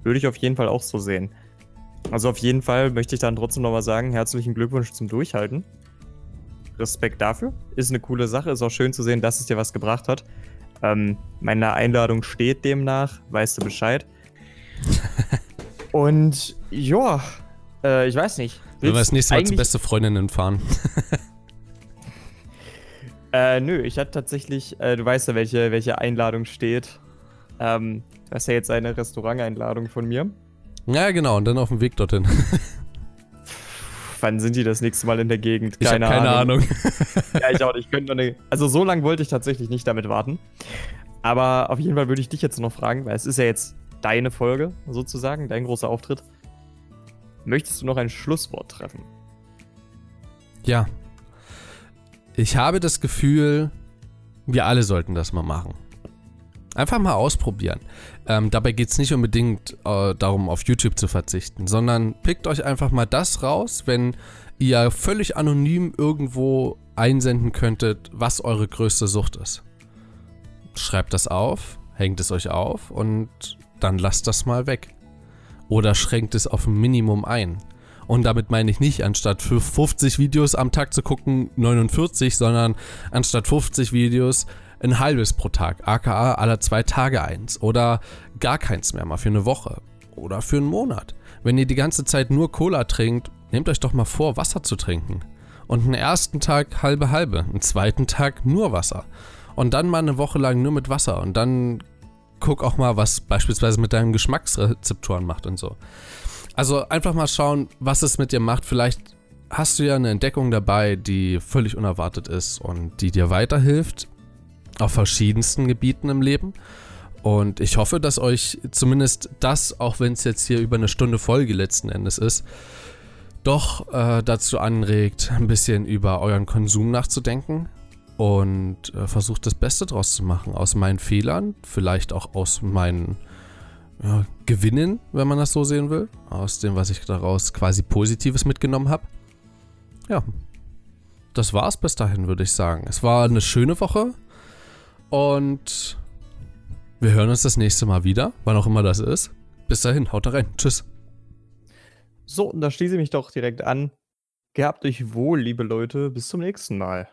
Würde ich auf jeden Fall auch so sehen. Also auf jeden Fall möchte ich dann trotzdem nochmal sagen, herzlichen Glückwunsch zum Durchhalten. Respekt dafür. Ist eine coole Sache. Ist auch schön zu sehen, dass es dir was gebracht hat. Ähm, meine Einladung steht demnach. Weißt du Bescheid? Und ja, äh, ich weiß nicht. Wollen wir das nächste Mal zu beste Freundinnen fahren? äh, nö, ich hatte tatsächlich, äh, du weißt ja, welche, welche Einladung steht. Ähm, das ist ja jetzt eine Restauranteinladung von mir. Ja, genau, und dann auf dem Weg dorthin. Wann sind die das nächste Mal in der Gegend? Keine, ich keine Ahnung. Ahnung. ja, ich auch nicht. Ich könnte noch eine, also so lange wollte ich tatsächlich nicht damit warten. Aber auf jeden Fall würde ich dich jetzt noch fragen, weil es ist ja jetzt deine Folge sozusagen, dein großer Auftritt. Möchtest du noch ein Schlusswort treffen? Ja. Ich habe das Gefühl, wir alle sollten das mal machen. Einfach mal ausprobieren. Ähm, dabei geht es nicht unbedingt äh, darum, auf YouTube zu verzichten, sondern pickt euch einfach mal das raus, wenn ihr völlig anonym irgendwo einsenden könntet, was eure größte Sucht ist. Schreibt das auf, hängt es euch auf und dann lasst das mal weg. Oder schränkt es auf ein Minimum ein. Und damit meine ich nicht, anstatt für 50 Videos am Tag zu gucken, 49, sondern anstatt 50 Videos ein halbes pro Tag, aka alle zwei Tage eins. Oder gar keins mehr, mal für eine Woche. Oder für einen Monat. Wenn ihr die ganze Zeit nur Cola trinkt, nehmt euch doch mal vor, Wasser zu trinken. Und einen ersten Tag halbe halbe, einen zweiten Tag nur Wasser. Und dann mal eine Woche lang nur mit Wasser. Und dann guck auch mal, was beispielsweise mit deinen Geschmacksrezeptoren macht und so. Also einfach mal schauen, was es mit dir macht. Vielleicht hast du ja eine Entdeckung dabei, die völlig unerwartet ist und die dir weiterhilft auf verschiedensten Gebieten im Leben. Und ich hoffe, dass euch zumindest das, auch wenn es jetzt hier über eine Stunde Folge letzten Endes ist, doch äh, dazu anregt, ein bisschen über euren Konsum nachzudenken und äh, versucht das Beste draus zu machen. Aus meinen Fehlern, vielleicht auch aus meinen ja, Gewinnen, wenn man das so sehen will. Aus dem, was ich daraus quasi Positives mitgenommen habe. Ja, das war's bis dahin, würde ich sagen. Es war eine schöne Woche und wir hören uns das nächste Mal wieder, wann auch immer das ist. Bis dahin, haut rein. Tschüss. So, und da schließe ich mich doch direkt an. Gehabt euch wohl, liebe Leute. Bis zum nächsten Mal.